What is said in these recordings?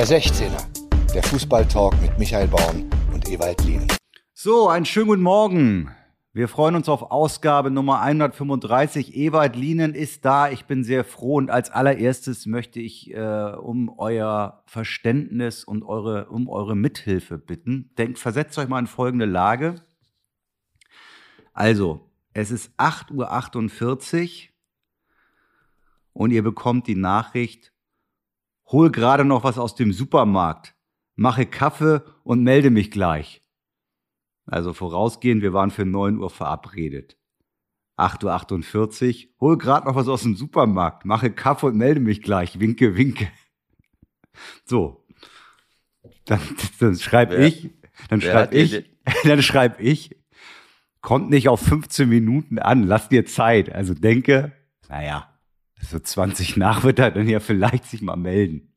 Der 16er, der Fußballtalk mit Michael Baum und Ewald Lien. So, einen schönen guten Morgen. Wir freuen uns auf Ausgabe Nummer 135. Ewald Lienen ist da. Ich bin sehr froh und als allererstes möchte ich äh, um euer Verständnis und eure, um eure Mithilfe bitten. Denkt, versetzt euch mal in folgende Lage. Also, es ist 8.48 Uhr und ihr bekommt die Nachricht, hol gerade noch was aus dem Supermarkt, mache Kaffee und melde mich gleich. Also vorausgehend, wir waren für 9 Uhr verabredet. 8.48 Uhr, hol gerade noch was aus dem Supermarkt, mache Kaffee und melde mich gleich, winke, winke. So. Dann, dann schreibe ich, dann schreibe ich, dann schreibe ich, kommt nicht auf 15 Minuten an, lass dir Zeit. Also denke, naja, so 20 nach wird er dann ja vielleicht sich mal melden.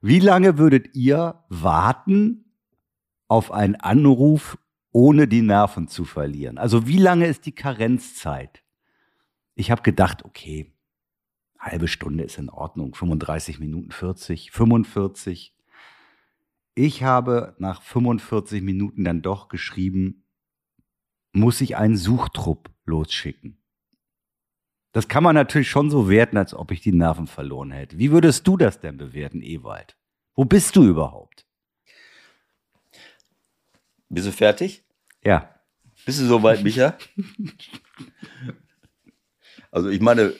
Wie lange würdet ihr warten auf einen Anruf, ohne die Nerven zu verlieren? Also wie lange ist die Karenzzeit? Ich habe gedacht, okay, halbe Stunde ist in Ordnung, 35 Minuten 40, 45. Ich habe nach 45 Minuten dann doch geschrieben, muss ich einen Suchtrupp losschicken. Das kann man natürlich schon so werten, als ob ich die Nerven verloren hätte. Wie würdest du das denn bewerten, Ewald? Wo bist du überhaupt? Bist du fertig? Ja. Bist du soweit, Micha? also ich meine,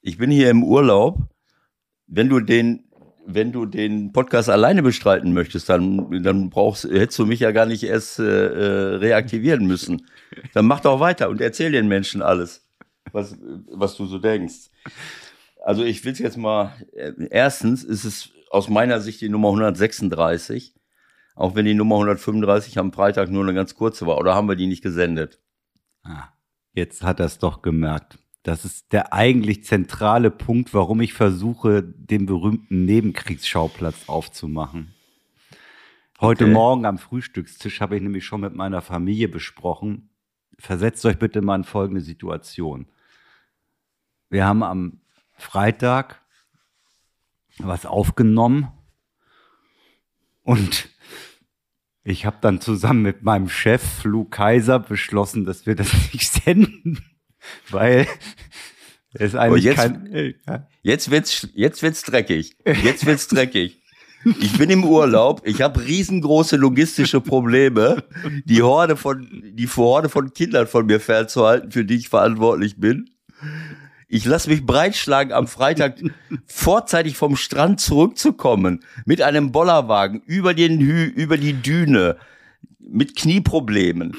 ich bin hier im Urlaub. Wenn du den wenn du den Podcast alleine bestreiten möchtest, dann, dann brauchst, hättest du mich ja gar nicht erst äh, äh, reaktivieren müssen. Dann mach doch weiter und erzähl den Menschen alles, was, was du so denkst. Also ich will es jetzt mal, äh, erstens ist es aus meiner Sicht die Nummer 136, auch wenn die Nummer 135 am Freitag nur eine ganz kurze war. Oder haben wir die nicht gesendet? Ah, jetzt hat er es doch gemerkt. Das ist der eigentlich zentrale Punkt, warum ich versuche, den berühmten Nebenkriegsschauplatz aufzumachen. Heute okay. Morgen am Frühstückstisch habe ich nämlich schon mit meiner Familie besprochen. Versetzt euch bitte mal in folgende Situation. Wir haben am Freitag was aufgenommen und ich habe dann zusammen mit meinem Chef Lou Kaiser beschlossen, dass wir das nicht senden weil es eigentlich jetzt, kein. Ja. Jetzt wird's, jetzt wird's dreckig. Jetzt wird's dreckig. Ich bin im Urlaub, ich habe riesengroße logistische Probleme, die Horde von, die Horde von Kindern von mir fernzuhalten, für die ich verantwortlich bin. Ich lasse mich breitschlagen, am Freitag vorzeitig vom Strand zurückzukommen, mit einem Bollerwagen über den Hü, über die Düne, mit Knieproblemen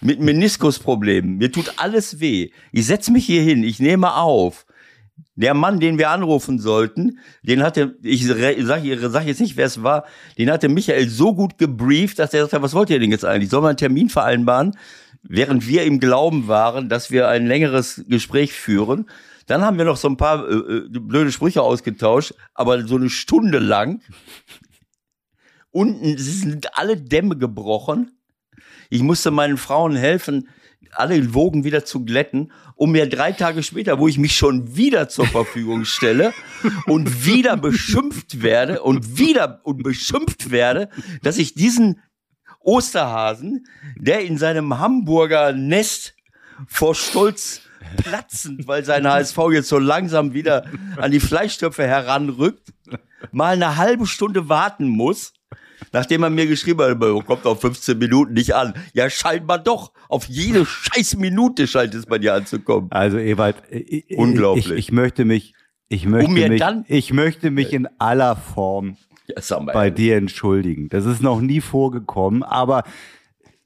mit Meniskusproblemen. Mir tut alles weh. Ich setze mich hier hin, ich nehme auf. Der Mann, den wir anrufen sollten, den hatte, ich sage sag jetzt nicht, wer es war, den hatte Michael so gut gebrieft, dass er sagte, was wollt ihr denn jetzt eigentlich? Sollen wir einen Termin vereinbaren? Während wir im Glauben waren, dass wir ein längeres Gespräch führen. Dann haben wir noch so ein paar äh, äh blöde Sprüche ausgetauscht, aber so eine Stunde lang. Unten sind alle Dämme gebrochen. Ich musste meinen Frauen helfen, alle Wogen wieder zu glätten, um mir drei Tage später, wo ich mich schon wieder zur Verfügung stelle und wieder beschimpft werde und wieder und beschimpft werde, dass ich diesen Osterhasen, der in seinem Hamburger Nest vor Stolz platzend, weil sein HSV jetzt so langsam wieder an die Fleischtöpfe heranrückt, mal eine halbe Stunde warten muss, Nachdem er mir geschrieben hat, kommt auf 15 Minuten nicht an. Ja, scheinbar doch. Auf jede scheiß Minute scheint es bei dir anzukommen. Also Ewald, unglaublich. Ich, ich möchte mich, ich möchte um mich, ich möchte mich in aller Form bei dir entschuldigen. Das ist noch nie vorgekommen, aber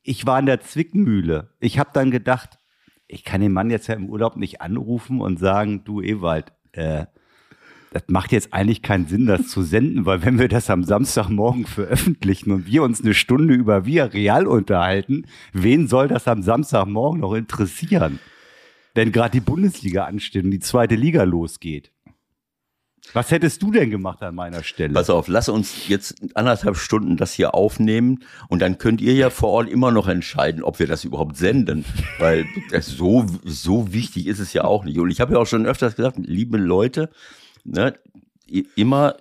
ich war in der Zwickmühle. Ich habe dann gedacht, ich kann den Mann jetzt ja im Urlaub nicht anrufen und sagen, du Ewald, äh, das macht jetzt eigentlich keinen Sinn, das zu senden, weil wenn wir das am Samstagmorgen veröffentlichen und wir uns eine Stunde über Via Real unterhalten, wen soll das am Samstagmorgen noch interessieren? Wenn gerade die Bundesliga ansteht und die zweite Liga losgeht. Was hättest du denn gemacht an meiner Stelle? Pass auf, lass uns jetzt anderthalb Stunden das hier aufnehmen und dann könnt ihr ja vor Ort immer noch entscheiden, ob wir das überhaupt senden, weil so so wichtig ist es ja auch nicht. Und ich habe ja auch schon öfters gesagt, liebe Leute, ne, immer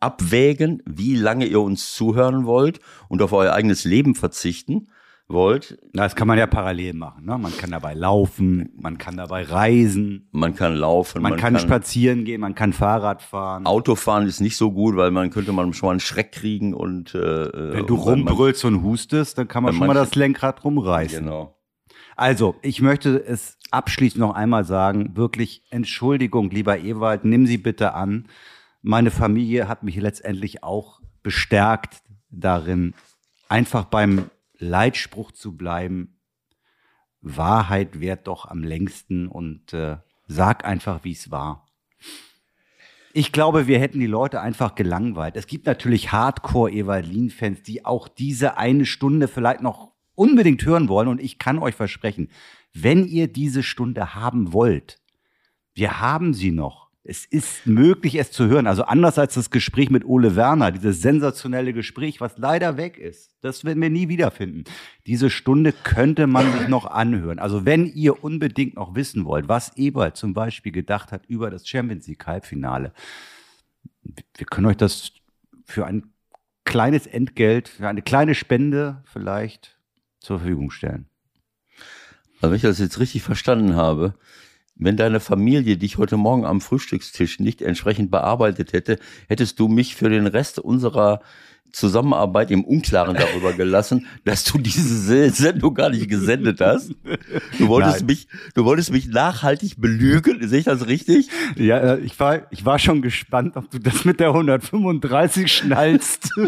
abwägen, wie lange ihr uns zuhören wollt und auf euer eigenes Leben verzichten wollt. Das kann man ja parallel machen. Ne? Man kann dabei laufen, man kann dabei reisen. Man kann laufen. Man, man kann, kann, spazieren gehen, man kann Fahrrad fahren. Autofahren ist nicht so gut, weil man könnte man schon mal einen Schreck kriegen und äh, wenn du rumbrüllst und hustest, dann kann man schon mal das Lenkrad rumreißen. Genau. Also, ich möchte es abschließend noch einmal sagen, wirklich Entschuldigung, lieber Ewald, nimm sie bitte an. Meine Familie hat mich letztendlich auch bestärkt darin, einfach beim Leitspruch zu bleiben, Wahrheit währt doch am längsten und äh, sag einfach, wie es war. Ich glaube, wir hätten die Leute einfach gelangweilt. Es gibt natürlich Hardcore-Evalin-Fans, die auch diese eine Stunde vielleicht noch unbedingt hören wollen. Und ich kann euch versprechen, wenn ihr diese Stunde haben wollt, wir haben sie noch es ist möglich, es zu hören. Also anders als das Gespräch mit Ole Werner, dieses sensationelle Gespräch, was leider weg ist. Das werden wir nie wiederfinden. Diese Stunde könnte man sich noch anhören. Also wenn ihr unbedingt noch wissen wollt, was Ebert zum Beispiel gedacht hat über das Champions League Halbfinale, wir können euch das für ein kleines Entgelt, für eine kleine Spende vielleicht zur Verfügung stellen. Also wenn ich das jetzt richtig verstanden habe, wenn deine Familie dich heute Morgen am Frühstückstisch nicht entsprechend bearbeitet hätte, hättest du mich für den Rest unserer Zusammenarbeit im Unklaren darüber gelassen, dass du diese Sendung gar nicht gesendet hast. Du wolltest Nein. mich, du wolltest mich nachhaltig belügen. Sehe ich das richtig? Ja, äh, ich war, ich war schon gespannt, ob du das mit der 135 schnallst.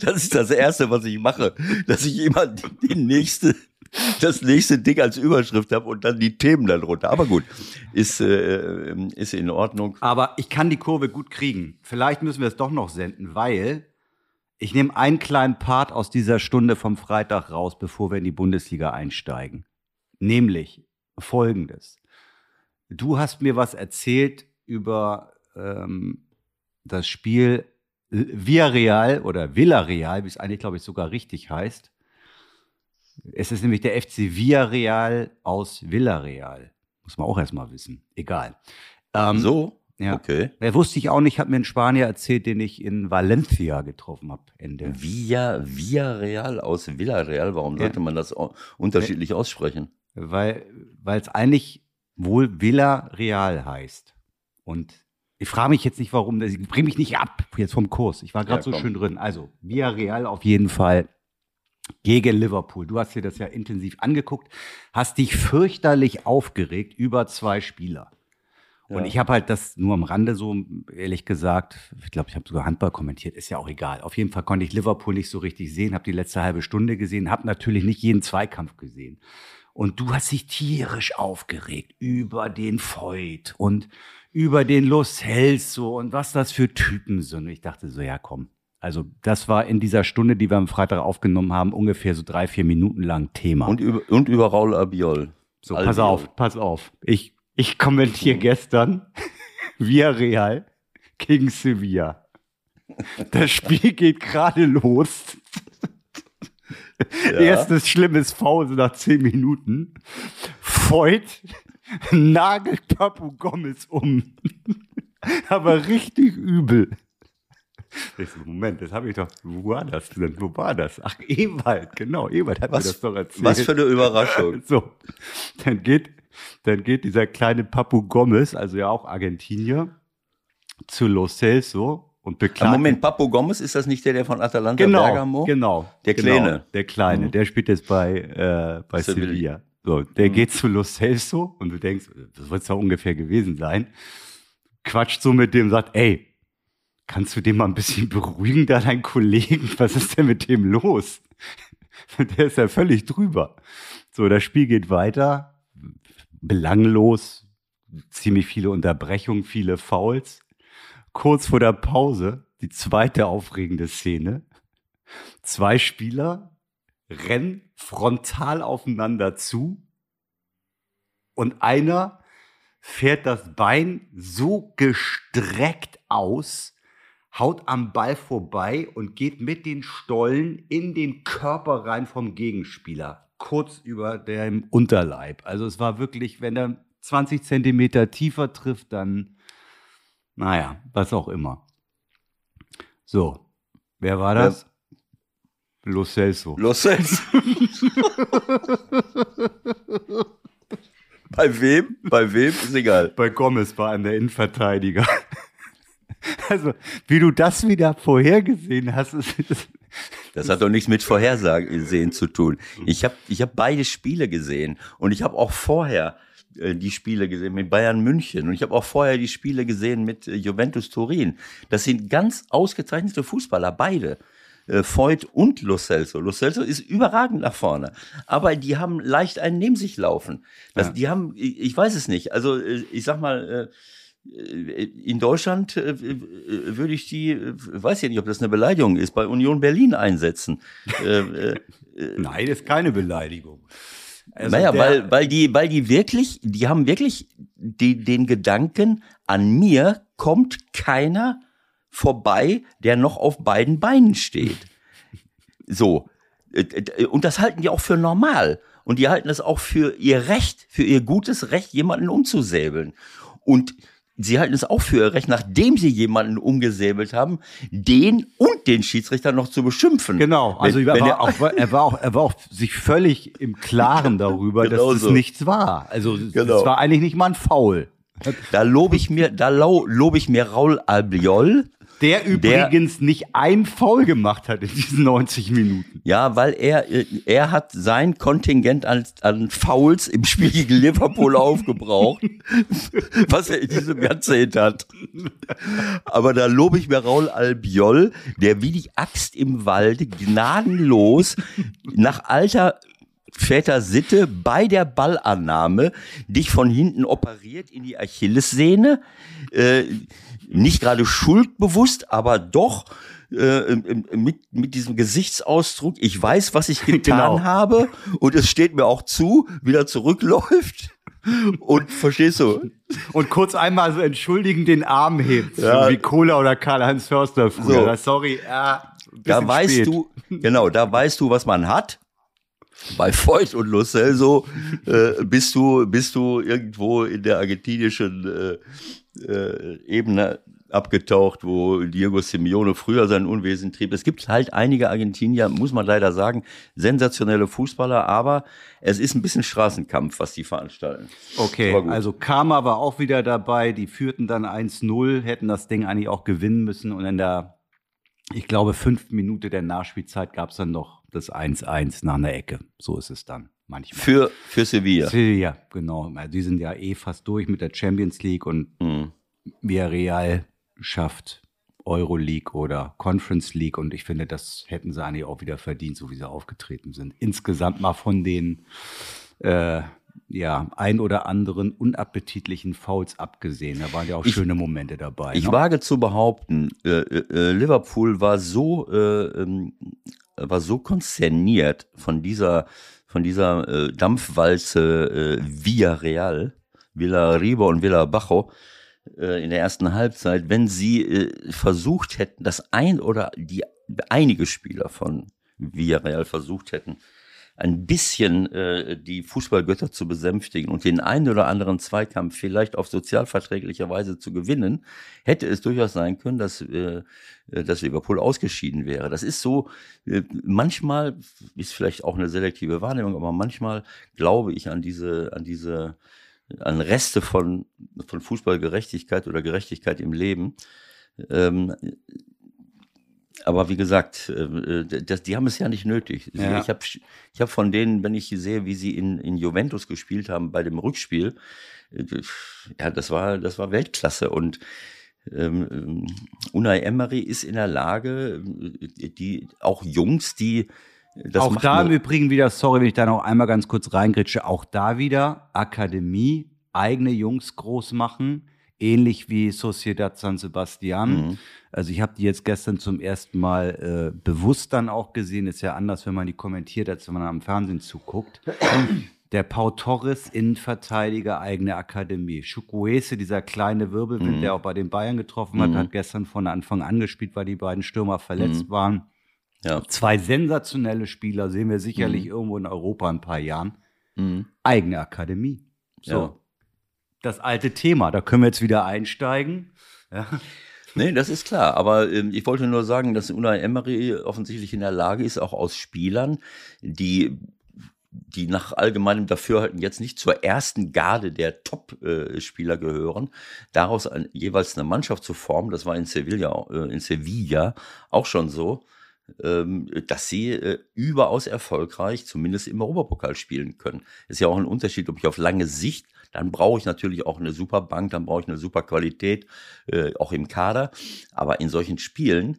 Das ist das Erste, was ich mache, dass ich immer die, die nächste das nächste Ding als Überschrift habe und dann die Themen darunter. Aber gut, ist, äh, ist in Ordnung. Aber ich kann die Kurve gut kriegen. Vielleicht müssen wir es doch noch senden, weil ich nehme einen kleinen Part aus dieser Stunde vom Freitag raus, bevor wir in die Bundesliga einsteigen. Nämlich folgendes. Du hast mir was erzählt über ähm, das Spiel Villarreal oder Villarreal, wie es eigentlich, glaube ich, sogar richtig heißt. Es ist nämlich der FC Villarreal aus Villarreal. Muss man auch erstmal wissen. Egal. Ähm, so? Ja. Okay. Ja, wusste ich auch nicht, hat mir ein Spanier erzählt, den ich in Valencia getroffen habe. Ende. Via, Villarreal aus Villarreal. Warum sollte ja. man das unterschiedlich aussprechen? Weil es eigentlich wohl Villarreal heißt. Und ich frage mich jetzt nicht, warum. Ich bringe mich nicht ab jetzt vom Kurs. Ich war gerade ja, so schön drin. Also Villarreal auf jeden Fall gegen Liverpool. Du hast dir das ja intensiv angeguckt, hast dich fürchterlich aufgeregt über zwei Spieler. Ja. Und ich habe halt das nur am Rande so, ehrlich gesagt, ich glaube, ich habe sogar Handball kommentiert, ist ja auch egal. Auf jeden Fall konnte ich Liverpool nicht so richtig sehen, habe die letzte halbe Stunde gesehen, habe natürlich nicht jeden Zweikampf gesehen. Und du hast dich tierisch aufgeregt über den Voigt und über den Los Celso und was das für Typen sind. Und ich dachte so, ja komm, also das war in dieser Stunde, die wir am Freitag aufgenommen haben, ungefähr so drei, vier Minuten lang Thema. Und über, und über Raul Abiol. So, Albiol. pass auf, pass auf. Ich, ich kommentiere gestern Via Real gegen Sevilla. Das Spiel geht gerade los. Ja. Erstes schlimmes Pause nach zehn Minuten. Voigt nagelt Papu Gomez um. Aber richtig übel. Ich so, Moment, das habe ich doch, wo war das denn? Wo war das? Ach, Ewald, genau, Ewald hat was, mir das doch erzählt. Was für eine Überraschung. So, dann geht, dann geht dieser kleine Papu Gomez, also ja auch Argentinier, zu Los Celso und beklagt. Moment, Papu Gomez, ist das nicht der, der von Atalanta genau, Bergamo? Genau, Der genau, Kleine. Der Kleine, mhm. der spielt jetzt bei, äh, bei Sevilla. Sevilla. So, der mhm. geht zu Los Celso und du denkst, das wird es doch ungefähr gewesen sein. Quatscht so mit dem, sagt, ey, Kannst du den mal ein bisschen beruhigen, da dein Kollegen? Was ist denn mit dem los? Der ist ja völlig drüber. So, das Spiel geht weiter. Belanglos. Ziemlich viele Unterbrechungen, viele Fouls. Kurz vor der Pause, die zweite aufregende Szene. Zwei Spieler rennen frontal aufeinander zu und einer fährt das Bein so gestreckt aus, haut am Ball vorbei und geht mit den Stollen in den Körper rein vom Gegenspieler, kurz über dem Unterleib. Also es war wirklich, wenn er 20 Zentimeter tiefer trifft, dann Naja, was auch immer. So, wer war das? Ja. Lo Celso. Lo Celso. Bei wem? Bei wem? Ist egal. Bei Gomez war an der Innenverteidiger. Also, wie du das wieder vorhergesehen hast, ist, das hat doch nichts mit Vorhersehen zu tun. Ich habe ich hab beide Spiele gesehen und ich habe auch vorher äh, die Spiele gesehen mit Bayern München und ich habe auch vorher die Spiele gesehen mit äh, Juventus Turin. Das sind ganz ausgezeichnete Fußballer, beide. Äh, Voigt und Lo Celso. Lo Celso ist überragend nach vorne. Aber die haben leicht einen neben sich laufen. Das, ja. Die haben, ich, ich, weiß es nicht. Also äh, ich sag mal, äh, in Deutschland würde ich die, weiß ja nicht, ob das eine Beleidigung ist, bei Union Berlin einsetzen. Nein, das ist keine Beleidigung. Also naja, weil, weil, die, weil die wirklich, die haben wirklich die, den Gedanken, an mir kommt keiner vorbei, der noch auf beiden Beinen steht. So. Äh, äh, und das halten die auch für normal. Und die halten es auch für ihr Recht, für ihr gutes Recht, jemanden umzusäbeln. Und sie halten es auch für ihr Recht, nachdem sie jemanden umgesäbelt haben, den und den Schiedsrichter noch zu beschimpfen. Genau, also wenn, er, war auch, er, war auch, er war auch sich völlig im Klaren darüber, genau dass es so. nichts war. Also es genau. war eigentlich nicht mal ein Foul. Da lobe ich mir, da lobe ich mir Raul Albiol, der übrigens der, nicht ein Foul gemacht hat in diesen 90 Minuten. Ja, weil er, er hat sein Kontingent an, an Fouls im Spiel gegen Liverpool aufgebraucht, was er in diesem Jahrzehnt hat. Aber da lobe ich mir Raul Albiol, der wie die Axt im Walde gnadenlos nach alter Väter Sitte bei der Ballannahme dich von hinten operiert in die Achillessehne. Äh, nicht gerade schuldbewusst, aber doch äh, mit, mit diesem Gesichtsausdruck, ich weiß, was ich getan genau. habe und es steht mir auch zu, wieder zurückläuft. Und verstehst du? Und kurz einmal so entschuldigen den Arm hebt, ja. so wie Cola oder Karl-Heinz Förster früher. So. Sorry, ja, da weißt spät. du, genau, da weißt du, was man hat. Bei Voigt und Lo Celso äh, bist du bist du irgendwo in der argentinischen äh, äh, Ebene abgetaucht, wo Diego Simeone früher sein Unwesen trieb. Es gibt halt einige Argentinier, muss man leider sagen, sensationelle Fußballer, aber es ist ein bisschen Straßenkampf, was die veranstalten. Okay, also Karma war auch wieder dabei, die führten dann 1-0, hätten das Ding eigentlich auch gewinnen müssen und in der, ich glaube, fünf Minute der Nachspielzeit gab es dann noch das 1-1 nach einer Ecke. So ist es dann manchmal. Für, für Sevilla. Sevilla, genau. Also die sind ja eh fast durch mit der Champions League und mhm. Villarreal schafft Euroleague oder Conference League und ich finde, das hätten sie eigentlich auch wieder verdient, so wie sie aufgetreten sind. Insgesamt mal von den äh, ja, ein oder anderen unappetitlichen Fouls abgesehen. Da waren ja auch ich, schöne Momente dabei. Ich ne? wage zu behaupten, äh, äh, Liverpool war so, äh, ähm, war so konzerniert von dieser von dieser äh, Dampfwalze äh, Villa Real, Villa Riba und Villa Bajo äh, in der ersten Halbzeit, wenn sie äh, versucht hätten, dass ein oder die einige Spieler von Villarreal versucht hätten, ein bisschen äh, die Fußballgötter zu besänftigen und den einen oder anderen Zweikampf vielleicht auf sozialverträglicher Weise zu gewinnen, hätte es durchaus sein können, dass, äh, äh, dass Liverpool ausgeschieden wäre. Das ist so, äh, manchmal ist vielleicht auch eine selektive Wahrnehmung, aber manchmal glaube ich an diese, an diese, an Reste von, von Fußballgerechtigkeit oder Gerechtigkeit im Leben. Ähm, aber wie gesagt, äh, äh, das, die haben es ja nicht nötig. Ja. Ich habe ich hab von denen, wenn ich sehe, wie sie in, in Juventus gespielt haben bei dem Rückspiel, äh, ja, das war, das war Weltklasse. Und ähm, Unai Emery ist in der Lage, die auch Jungs, die das auch da im Übrigen wieder, sorry, wenn ich da noch einmal ganz kurz reingritsche, auch da wieder Akademie, eigene Jungs groß machen ähnlich wie Sociedad San Sebastian. Mhm. Also ich habe die jetzt gestern zum ersten Mal äh, bewusst dann auch gesehen. Ist ja anders, wenn man die kommentiert, als wenn man am Fernsehen zuguckt. Der Pau Torres, Innenverteidiger, eigene Akademie. Chukwueze, dieser kleine Wirbelwind, mhm. der auch bei den Bayern getroffen hat, mhm. hat gestern von Anfang an gespielt, weil die beiden Stürmer verletzt mhm. waren. Ja. Zwei sensationelle Spieler sehen wir sicherlich mhm. irgendwo in Europa in ein paar Jahren. Mhm. Eigene Akademie. So. Ja das alte Thema. Da können wir jetzt wieder einsteigen. Ja. Nee, das ist klar. Aber ähm, ich wollte nur sagen, dass Unai Emery offensichtlich in der Lage ist, auch aus Spielern, die die nach allgemeinem Dafürhalten jetzt nicht zur ersten Garde der Top-Spieler gehören, daraus ein, jeweils eine Mannschaft zu formen, das war in Sevilla, äh, in Sevilla auch schon so, ähm, dass sie äh, überaus erfolgreich, zumindest im Europapokal spielen können. Ist ja auch ein Unterschied, ob ich auf lange Sicht dann brauche ich natürlich auch eine super Bank, dann brauche ich eine super Qualität, äh, auch im Kader. Aber in solchen Spielen,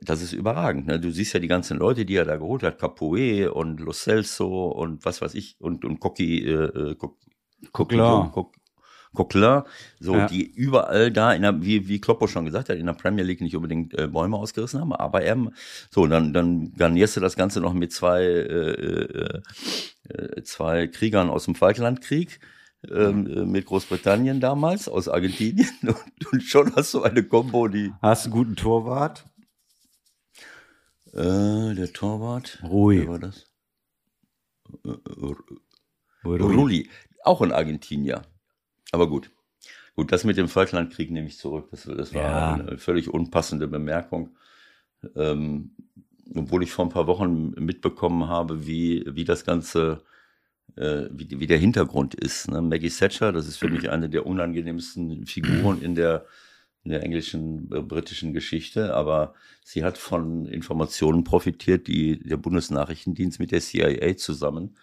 das ist überragend. Ne? Du siehst ja die ganzen Leute, die er da geholt hat, Capoe und Lo Celso und was weiß ich, und, und Coqui, äh, Coquelin. Coquelin, so ja. die überall da, in der, wie, wie Kloppo schon gesagt hat, in der Premier League nicht unbedingt äh, Bäume ausgerissen haben, aber er, so, dann, dann garnierst du das Ganze noch mit zwei, äh, äh, zwei Kriegern aus dem Falklandkrieg ähm, äh, mit Großbritannien damals aus Argentinien und, und, schon hast du eine Combo, die. Hast du einen guten Torwart? Äh, der Torwart. Rui. Wer war das? Äh, äh Rulli. Auch ein Argentinier. Aber gut. Gut, das mit dem Falklandkrieg nehme ich zurück. Das, das war ja. eine völlig unpassende Bemerkung. Ähm, obwohl ich vor ein paar Wochen mitbekommen habe, wie, wie das Ganze äh, wie, wie der Hintergrund ist. Ne? Maggie Thatcher, das ist für mich eine der unangenehmsten Figuren in der, in der englischen, äh, britischen Geschichte, aber sie hat von Informationen profitiert, die der Bundesnachrichtendienst mit der CIA zusammen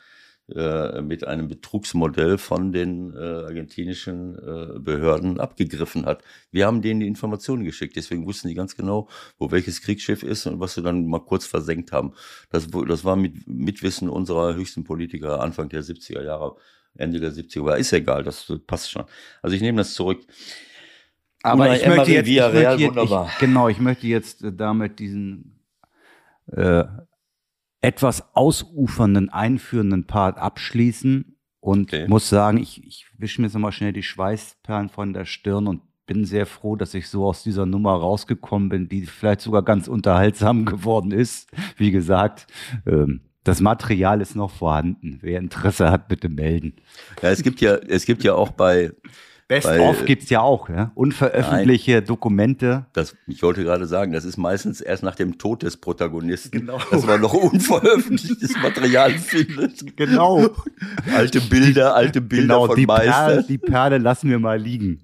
äh, mit einem Betrugsmodell von den äh, argentinischen äh, Behörden abgegriffen hat. Wir haben denen die Informationen geschickt, deswegen wussten die ganz genau, wo welches Kriegsschiff ist und was sie dann mal kurz versenkt haben. Das, das war mit Mitwissen unserer höchsten Politiker Anfang der 70er Jahre, Ende der 70er, aber ist egal, das passt schon. Also ich nehme das zurück. Aber ich möchte jetzt, ich möchte jetzt ich, genau, ich möchte jetzt äh, damit diesen äh, etwas ausufernden, einführenden Part abschließen und okay. muss sagen, ich, ich wische mir jetzt nochmal schnell die Schweißperlen von der Stirn und bin sehr froh, dass ich so aus dieser Nummer rausgekommen bin, die vielleicht sogar ganz unterhaltsam geworden ist. Wie gesagt, ähm, das Material ist noch vorhanden. Wer Interesse hat, bitte melden. Ja, es gibt ja, es gibt ja auch bei Best Weil, of gibt's ja auch, ja? Unveröffentlichte nein, Dokumente. Das, ich wollte gerade sagen, das ist meistens erst nach dem Tod des Protagonisten, genau. dass man noch unveröffentlichtes Material findet. Genau. alte Bilder, alte Bilder genau, von die Meister. Perle, die Perle lassen wir mal liegen.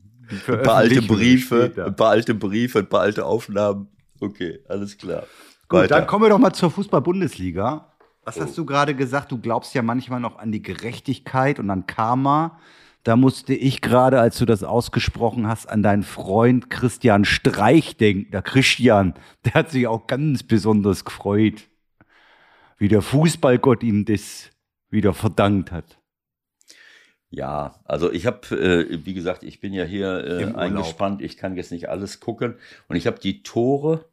Ein paar alte Briefe, ein paar alte Briefe, ein paar alte Aufnahmen. Okay, alles klar. Gut, Weiter. dann kommen wir doch mal zur Fußball-Bundesliga. Was oh. hast du gerade gesagt? Du glaubst ja manchmal noch an die Gerechtigkeit und an Karma. Da musste ich gerade, als du das ausgesprochen hast, an deinen Freund Christian Streich denken. Der Christian, der hat sich auch ganz besonders gefreut, wie der Fußballgott ihm das wieder verdankt hat. Ja, also ich habe, äh, wie gesagt, ich bin ja hier äh, eingespannt. Ich kann jetzt nicht alles gucken. Und ich habe die Tore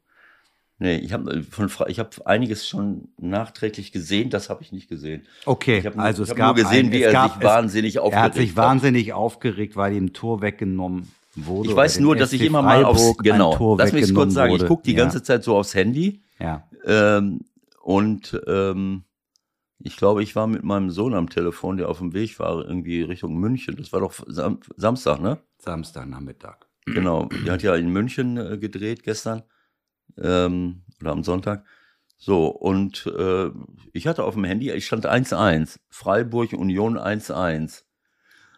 Nee, ich habe äh, von ich habe einiges schon nachträglich gesehen, das habe ich nicht gesehen. Okay, ich nur, also es ich gab nur gesehen, ein, wie er gab, sich wahnsinnig aufgeregt hat. Er hat sich wahnsinnig aufgeregt, weil ihm Tor weggenommen wurde. Ich weiß nur, dass ich immer mal aufs genau. Lass mich kurz sagen, wurde. ich gucke die ja. ganze Zeit so aufs Handy. Ja. Ähm, und ähm, ich glaube, ich war mit meinem Sohn am Telefon, der auf dem Weg war, irgendwie Richtung München. Das war doch Sam Samstag, ne? Samstag Nachmittag. Genau. Die hat ja in München äh, gedreht gestern ähm, oder am Sonntag. So, und äh, ich hatte auf dem Handy, ich stand 1-1, Freiburg Union 1-1.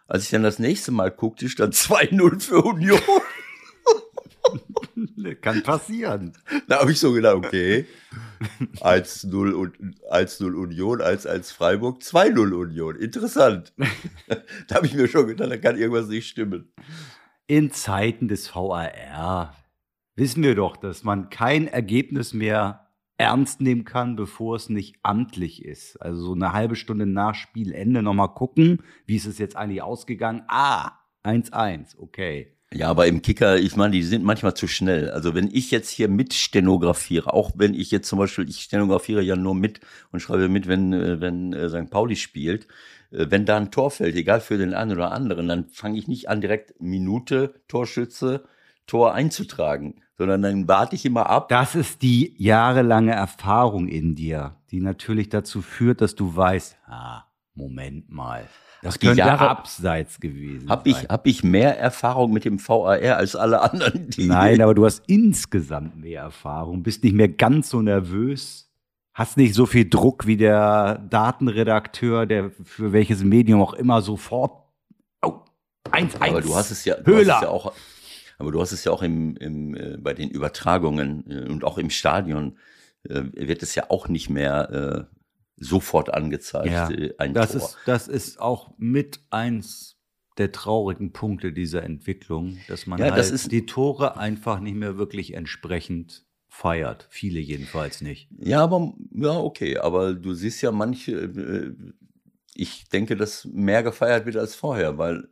Als ich dann das nächste Mal guckte, stand 2-0 für Union. Kann passieren. Da habe ich so gedacht, okay, 1-0 und 1-0 Union, 1-1 Freiburg, 2-0 Union. Interessant. da habe ich mir schon gedacht, da kann irgendwas nicht stimmen. In Zeiten des VAR wissen wir doch, dass man kein Ergebnis mehr ernst nehmen kann, bevor es nicht amtlich ist. Also so eine halbe Stunde nach Spielende nochmal gucken, wie ist es jetzt eigentlich ausgegangen? Ah, 1-1, okay. Ja, aber im Kicker, ich meine, die sind manchmal zu schnell. Also wenn ich jetzt hier mit stenografiere, auch wenn ich jetzt zum Beispiel, ich stenografiere ja nur mit und schreibe mit, wenn, äh, wenn äh, St. Pauli spielt, äh, wenn da ein Tor fällt, egal für den einen oder anderen, dann fange ich nicht an, direkt Minute, Torschütze, Tor einzutragen sondern dann warte ich immer ab. Das ist die jahrelange Erfahrung in dir, die natürlich dazu führt, dass du weißt, ah, Moment mal. Das Ach, könnte Jahre- abseits gewesen Habe ich, sein. hab ich mehr Erfahrung mit dem VAR als alle anderen, die. Nein, aber du hast insgesamt mehr Erfahrung, bist nicht mehr ganz so nervös, hast nicht so viel Druck wie der Datenredakteur, der für welches Medium auch immer sofort. Oh, 1 1 aber du hast es ja, du hast Höhler. es ja auch. Aber du hast es ja auch im, im, äh, bei den Übertragungen äh, und auch im Stadion äh, wird es ja auch nicht mehr äh, sofort angezeigt, Ja, äh, ein Das Tor. ist, das ist auch mit eins der traurigen Punkte dieser Entwicklung, dass man Ja, halt das die Tore einfach nicht mehr wirklich entsprechend feiert. Viele jedenfalls nicht. Ja, aber ja, okay, aber du siehst ja manche, äh, ich denke, dass mehr gefeiert wird als vorher, weil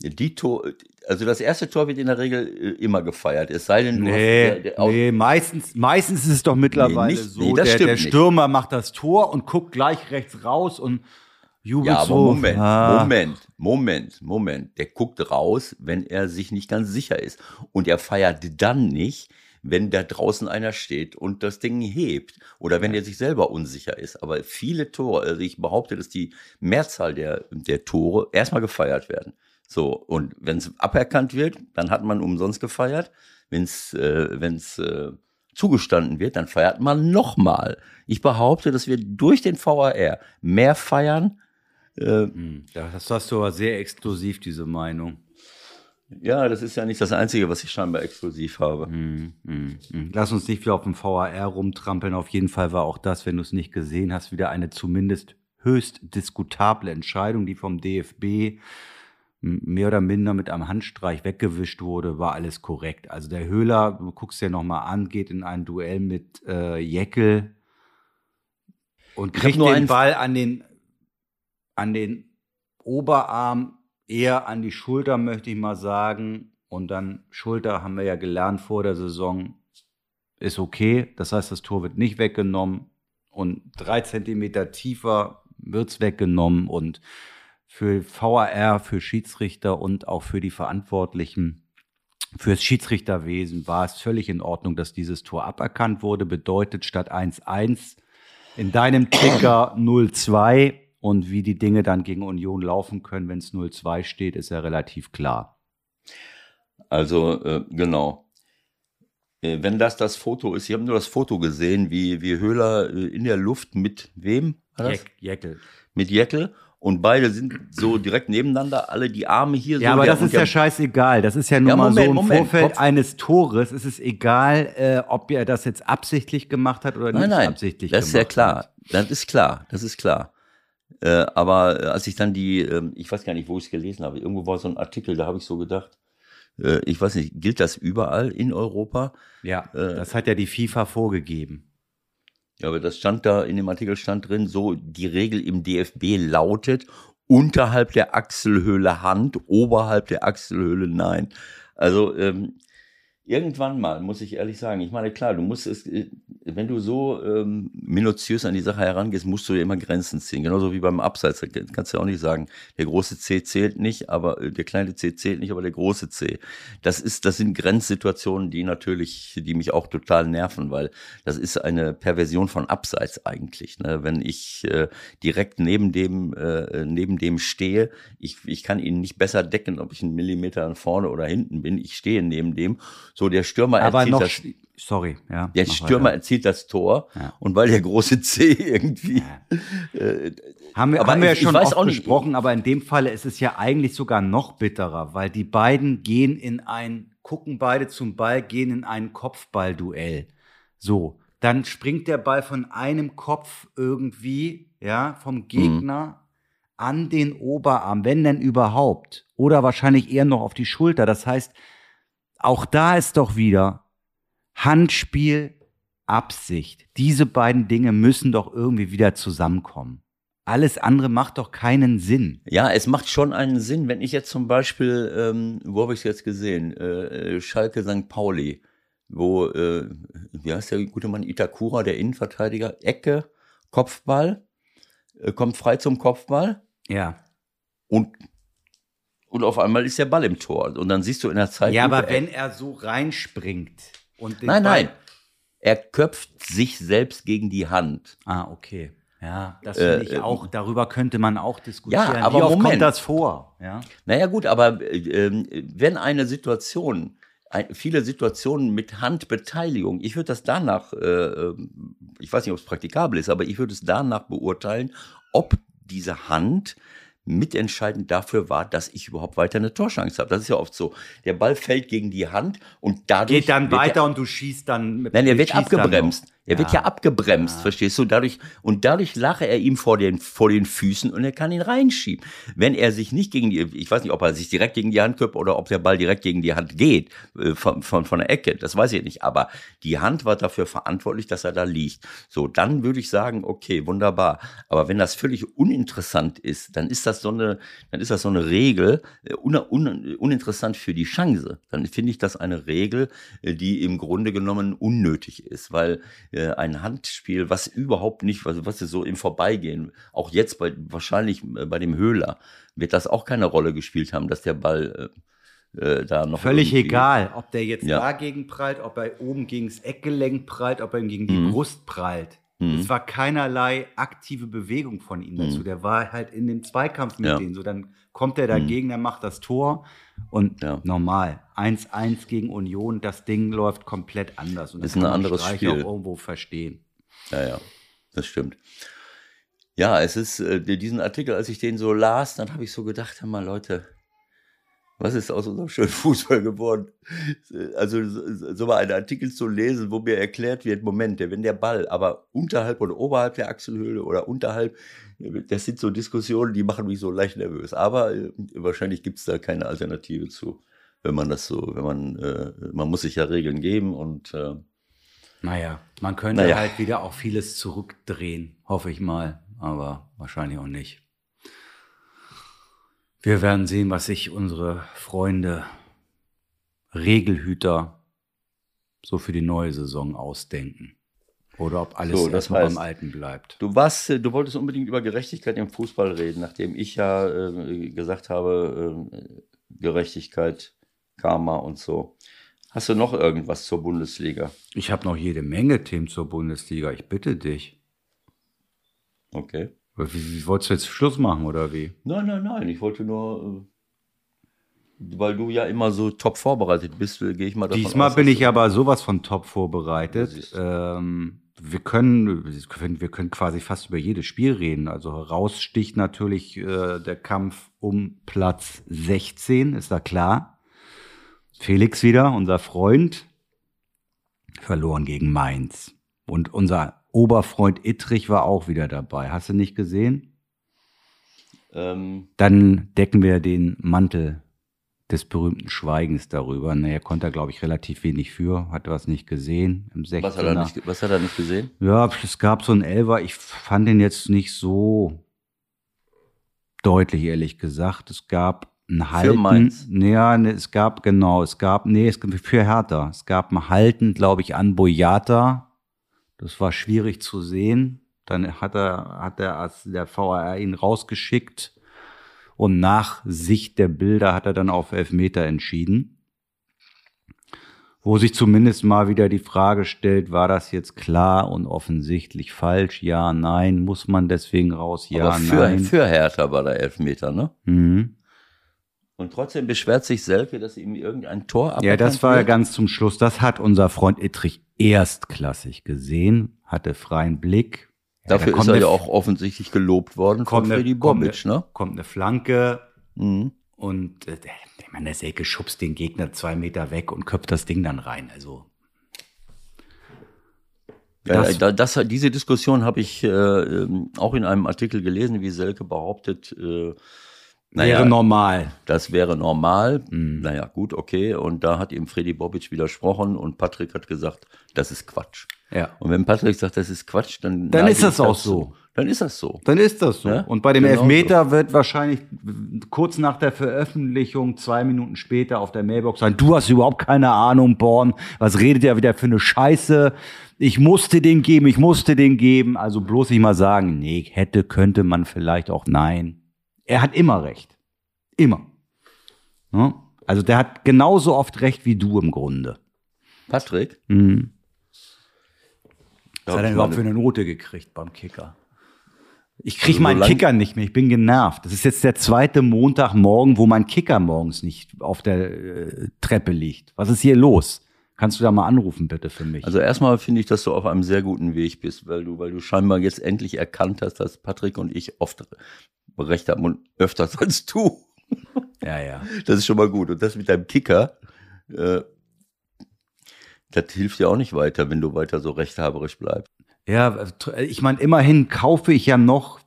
die Tor, also das erste Tor wird in der Regel äh, immer gefeiert, es sei denn, du hast, Nee, der, der, nee meistens, meistens ist es doch mittlerweile Nee, nicht- so, nee, das der, stimmt der nicht. Stürmer macht das Tor und guckt gleich rechts raus und jubelt Ja, aber so. Moment, Ah. Moment, Moment, Moment. Der guckt raus, wenn er sich nicht ganz sicher ist. Und er feiert dann nicht, wenn da draußen einer steht und das Ding hebt. Oder wenn er sich selber unsicher ist. Aber viele Tore, also ich behaupte, dass die Mehrzahl der, der Tore erstmal gefeiert werden. So, und wenn es aberkannt wird, dann hat man umsonst gefeiert. Wenn es äh, wenn's, äh, zugestanden wird, dann feiert man nochmal. Ich behaupte, dass wir durch den VAR mehr feiern, äh, Hm, Das hast du aber sehr exklusiv, diese Meinung. Ja, das ist ja nicht das Einzige, was ich scheinbar exklusiv habe. Hm, hm, hm. Lass uns nicht wieder auf dem VAR rumtrampeln. Auf jeden Fall war auch das, wenn du es nicht gesehen hast, wieder eine zumindest höchst diskutable Entscheidung, die vom DFB mehr oder minder mit einem Handstreich weggewischt wurde, war alles korrekt. Also der Höhler, du guckst dir nochmal an, geht in ein Duell mit äh, Jeckel und kriegt nur den Ball an den, an den Oberarm, eher an die Schulter, möchte ich mal sagen. Und dann Schulter haben wir ja gelernt vor der Saison, ist okay. Das heißt, das Tor wird nicht weggenommen. Und drei Zentimeter tiefer wird's weggenommen. Und für VAR, für Schiedsrichter und auch für die Verantwortlichen fürs Schiedsrichterwesen war es völlig in Ordnung, dass dieses Tor aberkannt wurde. Bedeutet statt 1-1 in deinem Ticker 0-2 und wie die Dinge dann gegen Union laufen können, wenn es 0-2 steht, ist ja relativ klar. Also, äh, genau. Äh, wenn das das Foto ist, ich habe nur das Foto gesehen, wie, wie Höhler äh, in der Luft mit wem? Jeckel. Mit Jeckel. Und beide sind so direkt nebeneinander, alle die Arme hier so. Ja, aber der- das ist ja scheißegal. Das ist ja nun Ja, mal so Moment, im Moment. Vorfeld Kopf- eines Tores. Es ist egal, äh, ob er das jetzt absichtlich gemacht hat oder Nein, nicht nein, absichtlich das ist ja klar. hat. Das ist klar, das ist klar. Äh, aber äh, als ich dann die, ähm, ich weiß gar nicht, wo ich es gelesen habe, irgendwo war so ein Artikel, da habe ich so gedacht, äh, ich weiß nicht, gilt das überall in Europa? Ja, Äh, das hat ja die FIFA vorgegeben. Ja, aber das stand da, in dem Artikel stand drin, so, die Regel im DFB lautet, unterhalb der Achselhöhle Hand, oberhalb der Achselhöhle Nein. Also, ähm, irgendwann mal, muss ich ehrlich sagen, ich meine, klar, du musst es, äh, wenn du so ähm, minutiös an die Sache herangehst, musst du ja immer Grenzen ziehen. Genauso wie beim Abseits. Da kannst du ja auch nicht sagen, der große C zählt nicht, aber äh, der kleine C zählt nicht, aber der große C. Das ist, das sind Grenzsituationen, die natürlich, die mich auch total nerven, weil das ist eine Perversion von Abseits eigentlich. Ne? Wenn ich äh, direkt neben dem, äh, neben dem stehe, ich, ich kann ihn nicht besser decken, ob ich einen Millimeter vorne oder hinten bin. Ich stehe neben dem. So, der Stürmer Aber erzielt noch, das, sorry, ja. der Stürmer weiter. erzielt das Tor Ja. und weil der große C irgendwie. Äh, Haben wir, Aber haben wir ja ich- ich schon oft auch besprochen, aber in dem Falle ist es ja eigentlich sogar noch bitterer, weil die beiden gehen in ein, gucken beide zum Ball, gehen in ein Kopfballduell. So, dann springt der Ball von einem Kopf irgendwie, ja, vom Gegner an den Oberarm, wenn denn überhaupt. Oder wahrscheinlich eher noch auf die Schulter. Das heißt, auch da ist doch wieder Handspiel, Absicht. Diese beiden Dinge müssen doch irgendwie wieder zusammenkommen. Alles andere macht doch keinen Sinn. Ja, es macht schon einen Sinn, wenn ich jetzt zum Beispiel, ähm, wo habe ich es jetzt gesehen? Äh, äh, Schalke St. Pauli, wo, äh, wie heißt der gute Mann, Itakura, der Innenverteidiger, Ecke, Kopfball, äh, kommt frei zum Kopfball Ja. und, und auf einmal ist der Ball im Tor. Und dann siehst du in der Zeit. Ja, aber wenn er so reinspringt und Nein, Ball- nein. Er köpft sich selbst gegen die Hand. Ah, okay. Ja, das finde ich Äh, auch, darüber könnte man auch diskutieren. Ja, aber Wie oft Moment. kommt das vor? Ja. Naja gut, aber äh, ähm, wenn eine Situation, ein, viele Situationen mit Handbeteiligung, ich würde das danach, äh, ähm, ich weiß nicht, ob es praktikabel ist, aber ich würde es danach beurteilen, ob diese Hand mitentscheidend dafür war, dass ich überhaupt weiter eine Torchance habe. Das ist ja oft so. Der Ball fällt gegen die Hand und dadurch Geht dann weiter er, und du schießt dann mit Nein, er wird abgebremst. Er wird ja abgebremst, verstehst du? Dadurch, und dadurch lache er ihm vor den, vor den Füßen und er kann ihn reinschieben. Wenn er sich nicht gegen die, ich weiß nicht, ob er sich direkt gegen die Hand köpft oder ob der Ball direkt gegen die Hand geht, äh, von, von, von der Ecke, das weiß ich nicht. Aber die Hand war dafür verantwortlich, dass er da liegt. So, dann würde ich sagen, okay, wunderbar. Aber wenn das völlig uninteressant ist, dann ist das so eine, dann ist das so eine Regel, äh, un, un, uninteressant für die Chance. Dann finde ich das eine Regel, äh, die im Grunde genommen unnötig ist, weil äh, ein Handspiel, was überhaupt nicht, was, was ist so im Vorbeigehen, auch jetzt bei, wahrscheinlich äh, bei dem Höhler, wird das auch keine Rolle gespielt haben, dass der Ball äh, äh, da noch. Völlig egal, ob der jetzt Ja. dagegen prallt, ob er oben gegen das Eckgelenk prallt, ob er ihm gegen die Mhm. Brust prallt. Mhm. Es war keinerlei aktive Bewegung von ihm dazu. Mhm. Der war halt in dem Zweikampf mit Ja. denen. So, dann kommt er dagegen, der macht das Tor und Ja. normal. 1-1 gegen Union, das Ding läuft komplett anders. Und das Ist ein anderes Streich Spiel. auch irgendwo verstehen. Ja, ja, das stimmt. Ja, es ist äh, diesen Artikel, als ich den so las, dann habe ich so gedacht, hör mal Leute, was ist aus unserem schönen Fußball geworden? Also so mal einen Artikel zu lesen, wo mir erklärt wird, Moment, wenn der Ball aber unterhalb oder oberhalb der Achselhöhle oder unterhalb, das sind so Diskussionen, die machen mich so leicht nervös. Aber äh, wahrscheinlich gibt es da keine Alternative zu, wenn man das so, wenn man, äh, man muss sich ja Regeln geben und äh, Naja, man könnte Naja. halt wieder auch vieles zurückdrehen, hoffe ich mal, aber wahrscheinlich auch nicht. Wir werden sehen, was sich unsere Freunde Regelhüter so für die neue Saison ausdenken. Oder ob alles So, das erstmal heißt- beim Alten bleibt. Du warst, äh, du wolltest unbedingt über Gerechtigkeit im Fußball reden, nachdem ich ja äh, gesagt habe, äh, Gerechtigkeit, Karma und so. Hast du noch irgendwas zur Bundesliga? Ich habe noch jede Menge Themen zur Bundesliga. Ich bitte dich. Okay. Wie, wie wolltest du jetzt Schluss machen oder wie? Nein, nein, nein. Ich wollte nur, äh, weil du ja immer so top vorbereitet bist, äh, gehe ich mal davon Diesmal aus. bin ich aber sowas von top vorbereitet. Ähm, wir können, wir können, wir können quasi fast über jedes Spiel reden. Also heraussticht natürlich äh, der Kampf um Platz 16, ist da klar. Felix wieder, unser Freund, verloren gegen Mainz. Und unser Oberfreund Ittrich war auch wieder dabei. Hast du nicht gesehen? Ähm, Dann decken wir den Mantel des berühmten Schweigens darüber. Naja, konnte er, glaube ich, relativ wenig für, hat was nicht gesehen im 16er. was, hat er nicht, was hat er nicht gesehen? Ja, es gab so einen Elfer. Ich fand den jetzt nicht so deutlich, ehrlich gesagt. Es gab ein Halten. Mainz? Ja, ne, es gab, genau, es gab, nee, es gab für Hertha. Es gab ein Halten, glaube ich, an Boyata. Das war schwierig zu sehen. Dann hat er, hat er, als der VAR ihn rausgeschickt. Und nach Sicht der Bilder hat er dann auf Elfmeter entschieden. Wo sich zumindest mal wieder die Frage stellt, war das jetzt klar und offensichtlich falsch? Ja, nein. Muss man deswegen raus? Ja, aber für, nein. für Hertha war der Elfmeter, ne? Mhm. Und trotzdem beschwert sich Selke, dass ihm irgendein Tor Ja, das war wird. ganz zum Schluss. Das hat unser Freund Ittrich erstklassig gesehen, hatte freien Blick. Ja, Dafür da ist er ja auch offensichtlich gelobt worden von kommt eine- Freddy Bobic, ne? Kommt eine Flanke Mhm. und äh, der, ich meine, der Selke schubst den Gegner zwei Meter weg und köpft das Ding dann rein. Also Ja, Das- da, das, diese Diskussion habe ich äh, ähm, auch in einem Artikel gelesen, wie Selke behauptet, äh, naja, wäre normal. das wäre normal. Mhm. Naja, gut, okay. Und da hat ihm Freddy Bobic widersprochen und Patrick hat gesagt, das ist Quatsch. Ja. Und wenn Patrick sagt, das ist Quatsch, dann, Dann ist das auch dazu. so. Dann ist das so. Dann ist das so. Ja, Und bei dem genau Elfmeter wird wahrscheinlich kurz nach der Veröffentlichung, zwei Minuten später auf der Mailbox sein, du hast überhaupt keine Ahnung, Born, was redet ihr wieder für eine Scheiße? Ich musste den geben, ich musste den geben. Also bloß nicht mal sagen, nee, hätte, könnte man vielleicht auch, nein. Er hat immer recht. Immer. Ne? Also der hat genauso oft recht wie du im Grunde. Patrick? Mhm. Was hat er ich überhaupt für eine Note gekriegt beim Kicker? Ich kriege also meinen Kicker nicht mehr, ich bin genervt. Das ist jetzt der zweite Montagmorgen, wo mein Kicker morgens nicht auf der äh, Treppe liegt. Was ist hier los? Kannst du da mal anrufen, bitte, für mich? Also erstmal finde ich, dass du auf einem sehr guten Weg bist, weil du, weil du scheinbar jetzt endlich erkannt hast, dass Patrick und ich oft recht haben und öfters als du. Ja, ja. Das ist schon mal gut. Und das mit deinem Kicker, äh, das hilft dir auch nicht weiter, wenn du weiter so rechthaberisch bleibst. Ja, ich meine, immerhin kaufe ich ja noch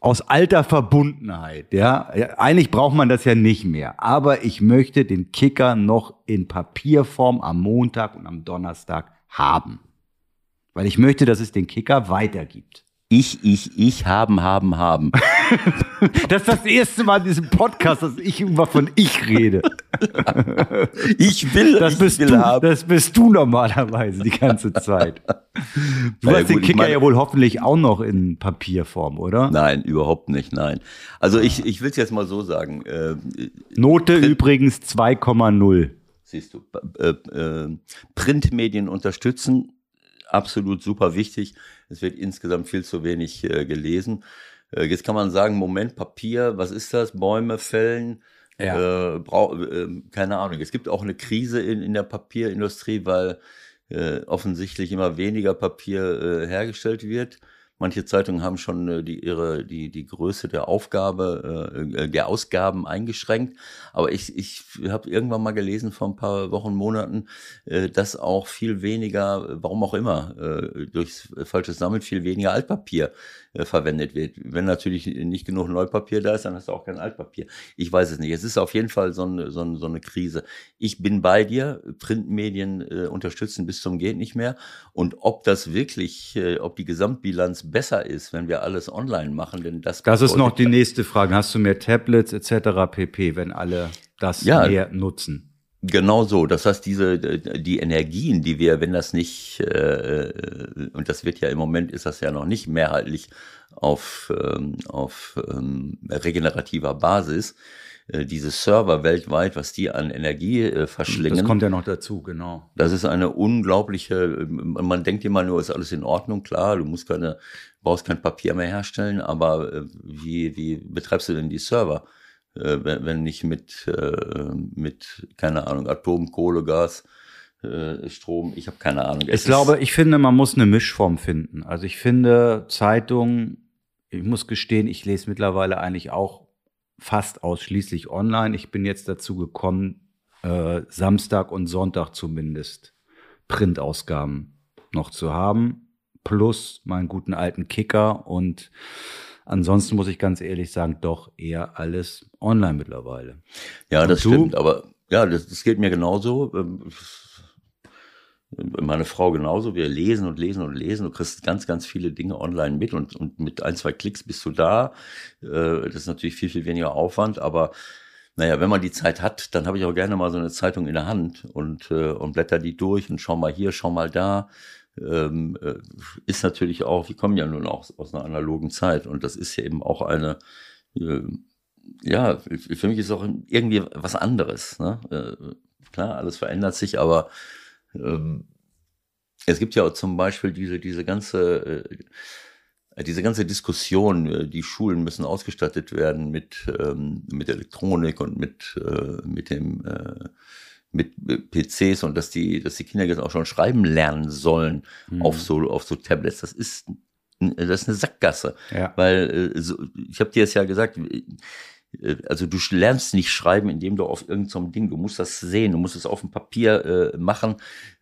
aus alter Verbundenheit, ja. Eigentlich braucht man das ja nicht mehr. Aber ich möchte den Kicker noch in Papierform am Montag und am Donnerstag haben. Weil ich möchte, dass es den Kicker weitergibt. Ich, ich, ich, haben, haben, haben. das ist das erste Mal in diesem Podcast, dass ich immer von ich rede. ich will, das ich bist will du, haben. Das bist du normalerweise die ganze Zeit. Du hast ja, den Kicker meine, ja wohl hoffentlich auch noch in Papierform, oder? Nein, überhaupt nicht, nein. Also ich, ich will es jetzt mal so sagen. Äh, Note übrigens 2,0. Siehst du, äh, äh, Printmedien unterstützen, absolut super wichtig. Es wird insgesamt viel zu wenig äh, gelesen. Äh, jetzt kann man sagen, Moment, Papier, was ist das? Bäume fällen. Ja. Äh, brau, äh, keine Ahnung. Es gibt auch eine Krise in, in der Papierindustrie, weil äh, offensichtlich immer weniger Papier äh, hergestellt wird. Manche Zeitungen haben schon äh, die, ihre, die, die Größe der Aufgabe, äh, äh, der Ausgaben eingeschränkt. Aber ich, ich habe irgendwann mal gelesen vor ein paar Wochen, Monaten, dass auch viel weniger, warum auch immer, durch falsches Sammeln viel weniger Altpapier verwendet wird. Wenn natürlich nicht genug Neupapier da ist, dann hast du auch kein Altpapier. Ich weiß es nicht. Es ist auf jeden Fall so eine, so eine, so eine Krise. Ich bin bei dir. Printmedien äh, unterstützen bis zum geht nicht mehr. Und ob das wirklich, äh, ob die Gesamtbilanz besser ist, wenn wir alles online machen, denn das. Das ist noch die nächste Frage. Hast du mehr Tablets etc. pp, wenn alle das ja, mehr nutzen? Genau so. Das heißt, diese die Energien, die wir, wenn das nicht äh, und das wird ja im Moment ist das ja noch nicht mehrheitlich auf ähm, auf ähm, regenerativer Basis, diese Server weltweit, was die an Energie äh, verschlingen. Das kommt ja noch dazu, genau. Das ist eine unglaubliche. Man denkt immer nur, ist alles in Ordnung, klar. Du musst keine, brauchst kein Papier mehr herstellen, aber äh, wie wie betreibst du denn die Server? äh, wenn, wenn nicht mit, äh, mit, keine Ahnung, Atom, Kohle, Gas, äh, Strom, ich habe keine Ahnung. Es ich glaube, ich finde, man muss eine Mischform finden. Also ich finde Zeitungen, ich muss gestehen, ich lese mittlerweile eigentlich auch fast ausschließlich online. Ich bin jetzt dazu gekommen, äh, Samstag und Sonntag zumindest Printausgaben noch zu haben, plus meinen guten alten Kicker und Ansonsten muss ich ganz ehrlich sagen, doch eher alles online mittlerweile. Ja, Und das du? stimmt, aber ja, das, das geht mir genauso. Ähm, meine Frau genauso. Wir lesen und lesen und lesen. Du kriegst ganz, ganz viele Dinge online mit und, und mit ein, zwei Klicks bist du da. Äh, das ist natürlich viel, viel weniger Aufwand, aber naja, wenn man die Zeit hat, dann habe ich auch gerne mal so eine Zeitung in der Hand und, äh, und blätter die durch und schau mal hier, schau mal da ähm, äh, ist natürlich auch, wir kommen ja nun auch aus einer analogen Zeit und das ist ja eben auch eine, ja, für mich ist auch irgendwie was anderes. Ne? Klar, alles verändert sich, aber ähm, es gibt ja auch zum Beispiel diese, diese ganze, äh, diese ganze Diskussion, äh, die Schulen müssen ausgestattet werden mit, ähm, mit Elektronik und mit, äh, mit dem äh, mit PCs und dass die, dass die Kinder jetzt auch schon schreiben lernen sollen mhm. auf so auf so Tablets. Das ist das ist eine Sackgasse, ja. weil äh, so, ich habe dir jetzt ja gesagt, also du lernst nicht schreiben, indem du auf irgendeinem so Ding, du musst das sehen, du musst es auf dem Papier äh, machen.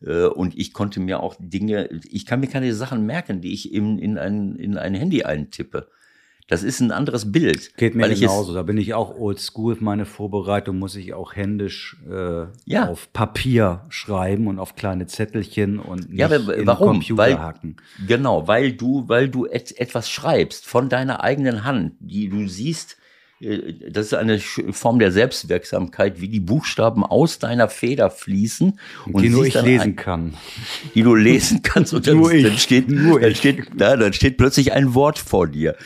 Äh, und ich konnte mir auch Dinge, ich kann mir keine Sachen merken, die ich in, in, ein, in ein Handy eintippe. Das ist ein anderes Bild. Geht mir genauso. Da bin ich auch oldschool. Meine Vorbereitung muss ich auch händisch äh, ja. auf Papier schreiben und auf kleine Zettelchen und nicht ja, aber in warum? Computer weil, hacken. Genau, weil du, weil du et, etwas schreibst von deiner eigenen Hand, die du siehst, äh, das ist eine Form der Selbstwirksamkeit, wie die Buchstaben aus deiner Feder fließen und die nur ich lesen ein, kann. Die du lesen kannst und dann, dann steht, nur dann steht, na, dann steht plötzlich ein Wort vor dir.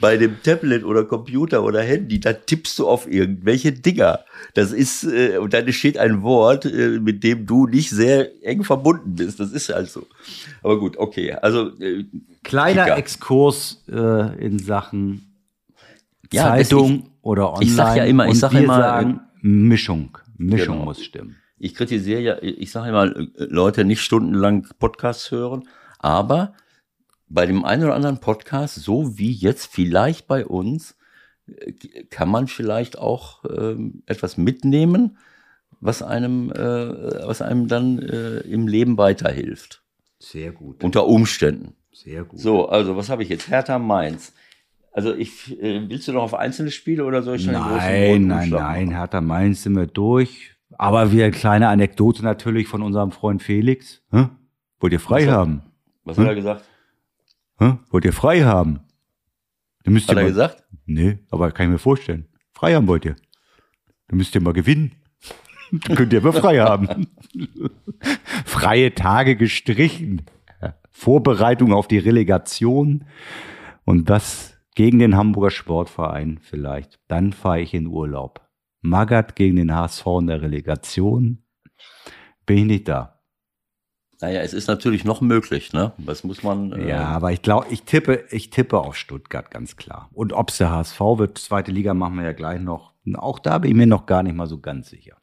Bei dem Tablet oder Computer oder Handy, da tippst du auf irgendwelche Dinger. Das ist, äh, und dann steht ein Wort, äh, mit dem du nicht sehr eng verbunden bist. Das ist halt so. Aber gut, okay. Also, äh, Kleiner Kicker. Exkurs äh, in Sachen ja, Zeitung ich, oder online. Ich sag ja immer, ich sage immer, sagen, Mischung, Mischung genau. muss stimmen. Ich kritisiere ja, ich sage immer, Leute nicht stundenlang Podcasts hören, aber bei dem einen oder anderen Podcast, so wie jetzt vielleicht bei uns, kann man vielleicht auch ähm, etwas mitnehmen, was einem, äh, was einem dann äh, im Leben weiterhilft. Sehr gut. Unter Umständen. Sehr gut. So, also was habe ich jetzt? Hertha Mainz. Also ich, äh, willst du noch auf einzelne Spiele oder soll ich schon Nein, nein, nein, Hertha Mainz sind wir durch. Aber wie eine kleine Anekdote natürlich von unserem Freund Felix. Hä? Wollt ihr frei was haben? Hat, was hat er gesagt? Hä? Wollt ihr frei haben? Dann müsst hat ihr er mal, gesagt? Nee, aber kann ich mir vorstellen. Frei haben wollt ihr. Dann müsst ihr mal gewinnen. Dann könnt ihr aber frei haben. Freie Tage gestrichen. Vorbereitung auf die Relegation. Und das gegen den Hamburger Sportverein vielleicht. Dann fahre ich in Urlaub. Magath gegen den HSV in der Relegation. Bin ich nicht da. Naja, es ist natürlich noch möglich, ne? Was muss man. Äh ja, aber ich glaube, ich tippe, ich tippe auf Stuttgart, ganz klar. Und ob es der HSV wird, zweite Liga machen wir ja gleich noch. Auch da bin ich mir noch gar nicht mal so ganz sicher.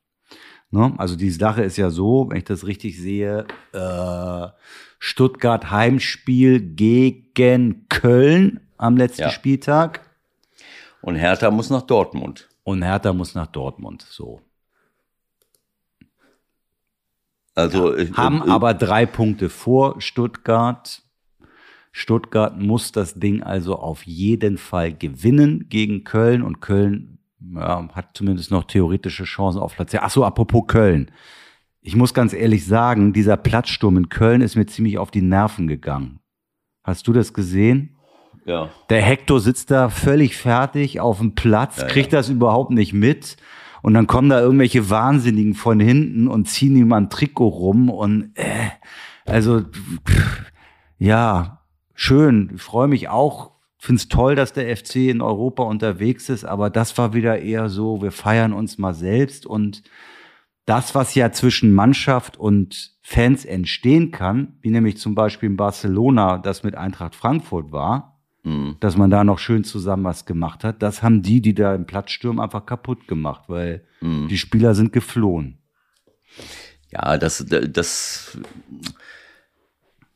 Ne? Also die Sache ist ja so, wenn ich das richtig sehe, äh, Stuttgart Heimspiel gegen Köln am letzten ja. Spieltag. Und Hertha muss nach Dortmund. Und Hertha muss nach Dortmund, so. Also ja, haben äh, aber drei Punkte vor Stuttgart. Stuttgart muss das Ding also auf jeden Fall gewinnen gegen Köln und Köln ja, hat zumindest noch theoretische Chancen auf Platz. Ach so, apropos Köln. Ich muss ganz ehrlich sagen, dieser Platzsturm in Köln ist mir ziemlich auf die Nerven gegangen. Hast du das gesehen? Ja. Der Hector sitzt da völlig fertig auf dem Platz, ja, kriegt ja. das überhaupt nicht mit. Und dann kommen da irgendwelche Wahnsinnigen von hinten und ziehen ihm ein Trikot rum und äh, also pff, ja, schön. Ich freue mich auch. Finde es toll, dass der FC in Europa unterwegs ist, aber das war wieder eher so, wir feiern uns mal selbst und das, was ja zwischen Mannschaft und Fans entstehen kann, wie nämlich zum Beispiel in Barcelona das mit Eintracht Frankfurt war, Mhm. Dass man da noch schön zusammen was gemacht hat. Das haben die, die da im Platz stürmen, einfach kaputt gemacht, weil mhm. die Spieler sind geflohen. Ja, das, das,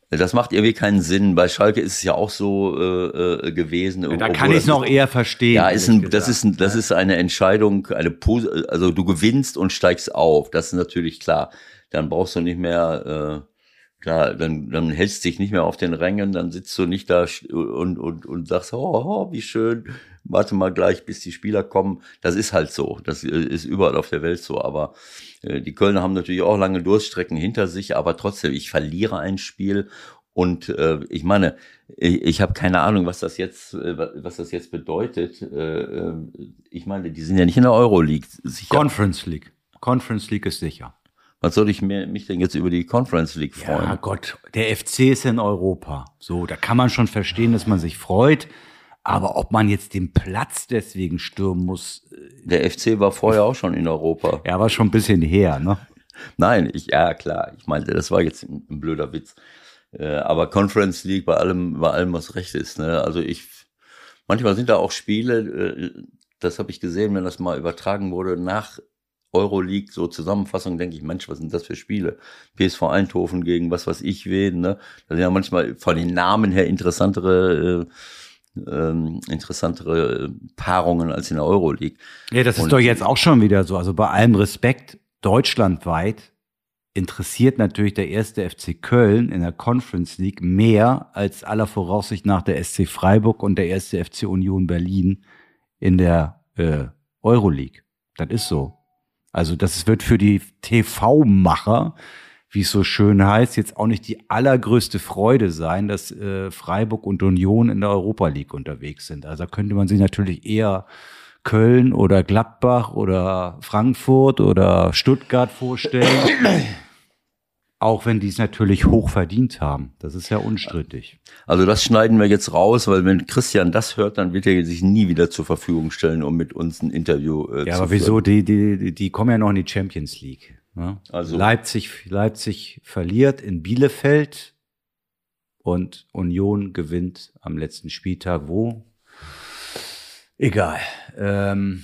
das macht irgendwie keinen Sinn. Bei Schalke ist es ja auch so äh, äh gewesen. Ja, da kann ich es noch eher verstehen. Ja, ist ein, das ist ein, das ist eine Entscheidung, eine also du gewinnst und steigst auf. Das ist natürlich klar. Dann brauchst du nicht mehr äh, Klar, dann, dann hältst du dich nicht mehr auf den Rängen, dann sitzt du nicht da und, und, und sagst, oh, oh, wie schön, warte mal gleich, bis die Spieler kommen. Das ist halt so. Das äh, ist überall auf der Welt so. Aber äh, die Kölner haben natürlich auch lange Durststrecken hinter sich, aber trotzdem, ich verliere ein Spiel und äh, ich meine, ich, ich habe keine Ahnung, was das jetzt, äh, was das jetzt bedeutet. Äh, äh, ich meine, die sind ja nicht in der Euroleague sicher. Conference League. Conference League ist sicher. Was soll ich mir, mich denn jetzt über die Conference League freuen? Ja Gott, der FC ist in Europa. So, da kann man schon verstehen, dass man sich freut. Aber ob man jetzt den Platz deswegen stürmen muss. Äh, der FC war vorher auch schon in Europa. Ja, war schon ein bisschen her, ne? Nein, ich, ja klar. Ich meinte, das war jetzt ein, ein blöder Witz. Äh, aber Conference League bei allem, bei allem, was recht ist. Ne? Also ich, manchmal sind da auch Spiele, äh, das habe ich gesehen, wenn das mal übertragen wurde, nach Euroleague, so Zusammenfassung, denke ich, Mensch, was sind das für Spiele? PSV Eindhoven gegen was weiß ich wen, ne? Das sind ja manchmal von den Namen her interessantere, äh, ähm, interessantere Paarungen als in der Euroleague. Ja, das ist doch jetzt auch schon wieder so. Also bei allem Respekt, deutschlandweit interessiert natürlich der erste FC Köln in der Conference League mehr als aller Voraussicht nach der SC Freiburg und der erste FC Union Berlin in der äh, Euroleague. Das ist so. Also das wird für die TV-Macher, wie es so schön heißt, jetzt auch nicht die allergrößte Freude sein, dass äh, Freiburg und Union in der Europa League unterwegs sind. Also da könnte man sich natürlich eher Köln oder Gladbach oder Frankfurt oder Stuttgart vorstellen. Auch wenn die es natürlich hoch verdient haben. Das ist ja unstrittig. Also das schneiden wir jetzt raus, weil wenn Christian das hört, dann wird er sich nie wieder zur Verfügung stellen, um mit uns ein Interview äh, Ja, zu aber wieso? Die, die, die- kommen ja noch in die Champions League. Ne? Also- Leipzig, Leipzig verliert in Bielefeld und Union gewinnt am letzten Spieltag. Wo? Egal. Ähm,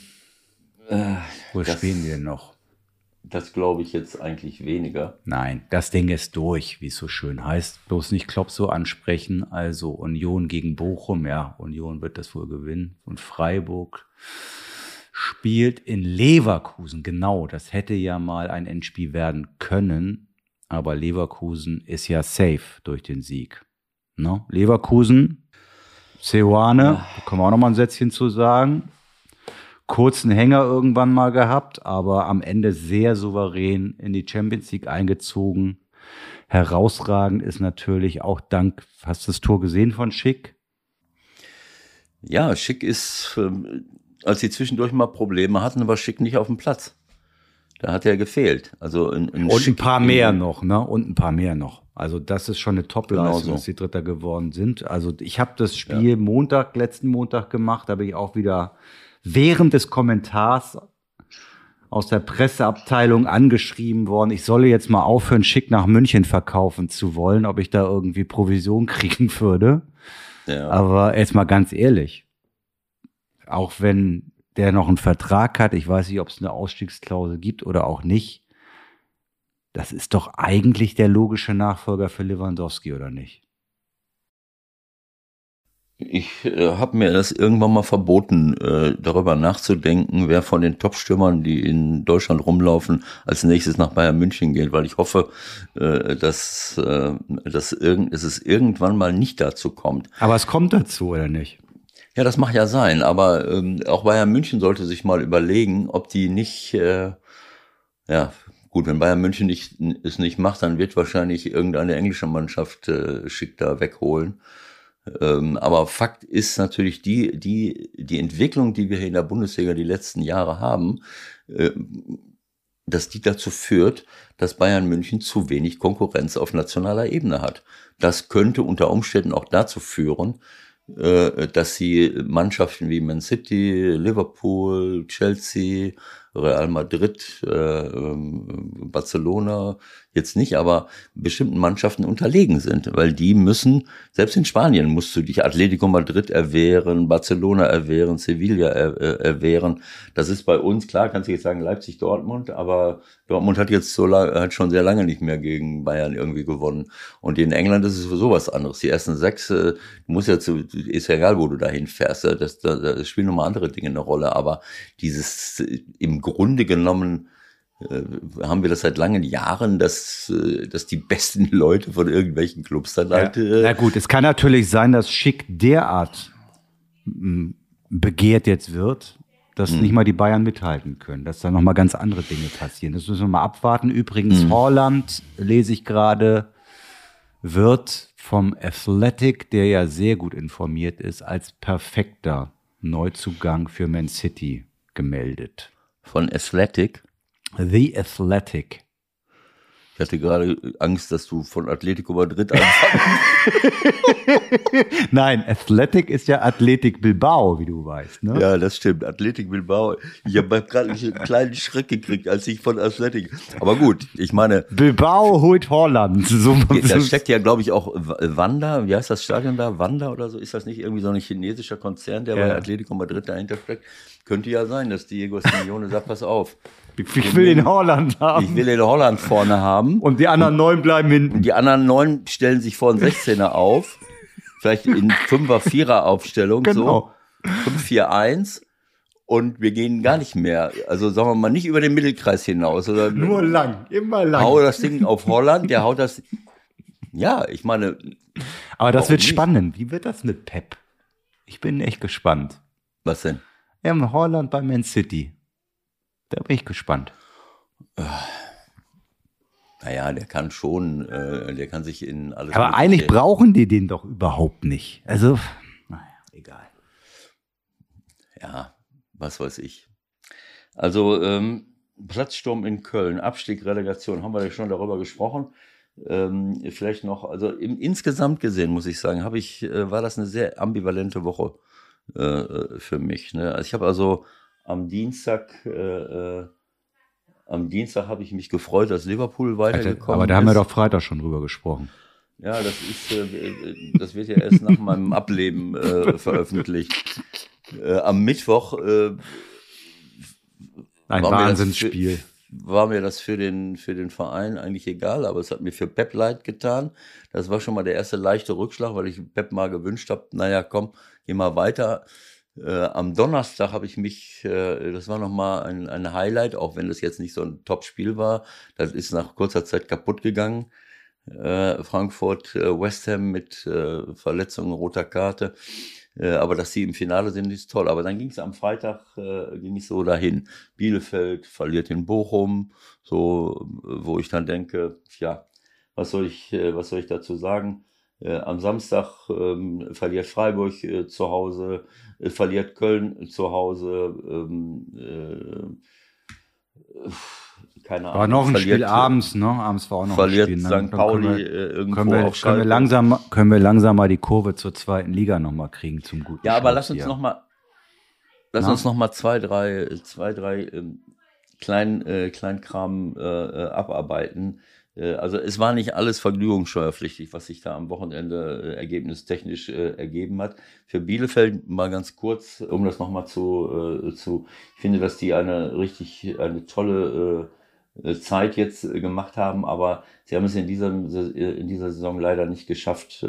wo das- spielen die denn noch? Das glaube ich jetzt eigentlich weniger. Nein, das Ding ist durch, wie es so schön heißt. Bloß nicht Klopp so ansprechen. Also Union gegen Bochum, ja, Union wird das wohl gewinnen. Und Freiburg spielt in Leverkusen. Genau, das hätte ja mal ein Endspiel werden können. Aber Leverkusen ist ja safe durch den Sieg. Ne? Leverkusen, Ceoane, da können wir auch noch mal ein Sätzchen zu sagen kurzen Hänger irgendwann mal gehabt, aber am Ende sehr souverän in die Champions League eingezogen. Herausragend ist natürlich auch dank, hast du das Tor gesehen von Schick? Ja, Schick ist, ähm, als sie zwischendurch mal Probleme hatten, war Schick nicht auf dem Platz. Da hat er gefehlt. Also ein, ein Und ein paar mehr noch, ne? Und ein paar mehr noch. Also das ist schon eine Top-Leistung, Genau dass die Dritter geworden sind. Also ich habe das Spiel Montag, letzten Montag gemacht, da bin ich auch wieder während des Kommentars aus der Presseabteilung angeschrieben worden, ich solle jetzt mal aufhören, schick nach München verkaufen zu wollen, ob ich da irgendwie Provision kriegen würde. Ja. Aber jetzt mal ganz ehrlich, auch wenn der noch einen Vertrag hat, ich weiß nicht, ob es eine Ausstiegsklausel gibt oder auch nicht, das ist doch eigentlich der logische Nachfolger für Lewandowski, oder nicht? Ich äh, habe mir das irgendwann mal verboten, äh, darüber nachzudenken, wer von den Top-Stürmern, die in Deutschland rumlaufen, als nächstes nach Bayern München geht, weil ich hoffe, äh, dass, äh, dass, irgend, dass es irgendwann mal nicht dazu kommt. Aber es kommt dazu, oder nicht? Ja, das mag ja sein, aber ähm, auch Bayern München sollte sich mal überlegen, ob die nicht, äh, ja, gut, wenn Bayern München nicht, es nicht macht, dann wird wahrscheinlich irgendeine englische Mannschaft äh, schick da wegholen. Ähm, aber Fakt ist natürlich die, die, die Entwicklung, die wir hier in der Bundesliga die letzten Jahre haben, äh, dass die dazu führt, dass Bayern München zu wenig Konkurrenz auf nationaler Ebene hat. Das könnte unter Umständen auch dazu führen, äh, dass sie Mannschaften wie Man City, Liverpool, Chelsea, Real Madrid, äh, ähm, Barcelona jetzt nicht, aber bestimmten Mannschaften unterlegen sind, weil die müssen, selbst in Spanien musst du dich Atletico Madrid erwehren, Barcelona erwehren, Sevilla er, äh, erwehren. Das ist bei uns, klar, kannst du jetzt sagen Leipzig, Dortmund, aber Dortmund hat jetzt so lange, hat schon sehr lange nicht mehr gegen Bayern irgendwie gewonnen. Und in England ist es sowieso was anderes. Die ersten sechs, äh, du musst ja zu, ist ja egal, wo du dahin fährst, äh, das, da, da spielen nochmal andere Dinge eine Rolle, aber dieses äh, im Grunde genommen äh, haben wir das seit langen Jahren, dass, äh, dass die besten Leute von irgendwelchen Clubs dann halt. Äh, Na gut, es kann natürlich sein, dass Schick derart m, begehrt jetzt wird, dass nicht mal die Bayern mithalten können, dass da noch mal ganz andere Dinge passieren. Das müssen wir mal abwarten. Übrigens, Holland, lese ich gerade, wird vom Athletic, der ja sehr gut informiert ist, als perfekter Neuzugang für Man City gemeldet. Von Athletic. The Athletic. Ich hatte gerade Angst, dass du von Atletico Madrid anfängst. Nein, Athletic ist ja Athletic Bilbao, wie du weißt. Ne? ja, das stimmt. Athletic Bilbao. Ich habe gerade einen kleinen Schreck gekriegt, als ich von Athletic. Aber gut, ich meine, Bilbao holt Holland. So, da steckt ja, glaube ich, auch Wanda. Wie heißt das Stadion da? Wanda oder so? Ist das nicht irgendwie so ein chinesischer Konzern, der Ja. bei Atletico Madrid dahinter steckt? Könnte ja sein, dass Diego Simeone sagt, pass auf. ich will den Holland haben. Ich will den Holland vorne haben. Und die anderen neun bleiben hinten. Die anderen neun stellen sich vor den 16er auf. Vielleicht in Fünfer, Vierer Aufstellung, Genau. so. 5-4-1. Und wir gehen gar nicht mehr. Also sagen wir mal nicht über den Mittelkreis hinaus. Oder Nur lang, immer lang. hau das Ding auf Holland, der haut das. Ja, ich meine, Aber das wird nicht? spannend. Wie wird das mit Pep? Ich bin echt gespannt. was denn? In Holland bei Man City. Da bin ich gespannt. Naja, der kann schon, äh, der kann sich in alles. Aber eigentlich brauchen die den doch überhaupt nicht. Also, naja, egal. Ja, was weiß ich. Also ähm, Platzsturm in Köln, Abstieg, Relegation, haben wir ja schon darüber gesprochen. Ähm, vielleicht noch, also im, insgesamt gesehen muss ich sagen, habe ich, äh, war das eine sehr ambivalente Woche äh, für mich. Ne? Also ich habe also am Dienstag, äh, äh am Dienstag habe ich mich gefreut, dass Liverpool weitergekommen ist. Aber da haben wir doch Freitag schon drüber gesprochen. Ja, das ist, äh, äh, das wird ja erst nach meinem Ableben äh, veröffentlicht. Äh, am Mittwoch äh, ein Wahnsinnsspiel. War mir das für den, für den Verein eigentlich egal, aber es hat mir für Pep leid getan. Das war schon mal der erste leichte Rückschlag, weil ich Pep mal gewünscht habe, naja, komm, geh mal weiter. Äh, am Donnerstag habe ich mich, äh, das war nochmal ein, ein Highlight, auch wenn das jetzt nicht so ein Top-Spiel war. Das ist nach kurzer Zeit kaputt gegangen. Äh, Frankfurt, äh, West Ham mit äh, Verletzungen, roter Karte. Äh, aber dass sie im Finale sind, ist toll. Aber dann ging es am Freitag, äh, ging es so dahin. Bielefeld verliert in Bochum, so, wo ich dann denke, ja, was soll ich, äh, was soll ich dazu sagen? Äh, am Samstag ähm, verliert Freiburg äh, zu Hause, äh, verliert Köln zu Hause. Ähm, keine Ahnung. War noch ein verliert, Spiel abends, ne? Abends war auch noch verliert ein Spiel. Verliert St. Pauli können wir, irgendwo können wir, können wir, langsam, können wir langsam mal die Kurve zur zweiten Liga nochmal kriegen zum guten Ja, aber lass uns nochmal lass Na? uns noch mal zwei, drei, zwei, drei ähm, klein, äh, Kleinkram äh, äh abarbeiten. Äh, also es war nicht alles vergnügungssteuerpflichtig, was sich da am Wochenende äh, ergebnistechnisch äh, ergeben hat. Für Bielefeld mal ganz kurz, um das nochmal zu, äh, zu, ich finde, dass die eine richtig, eine tolle äh, äh, Zeit jetzt gemacht haben, aber sie haben es in dieser, in dieser Saison leider nicht geschafft,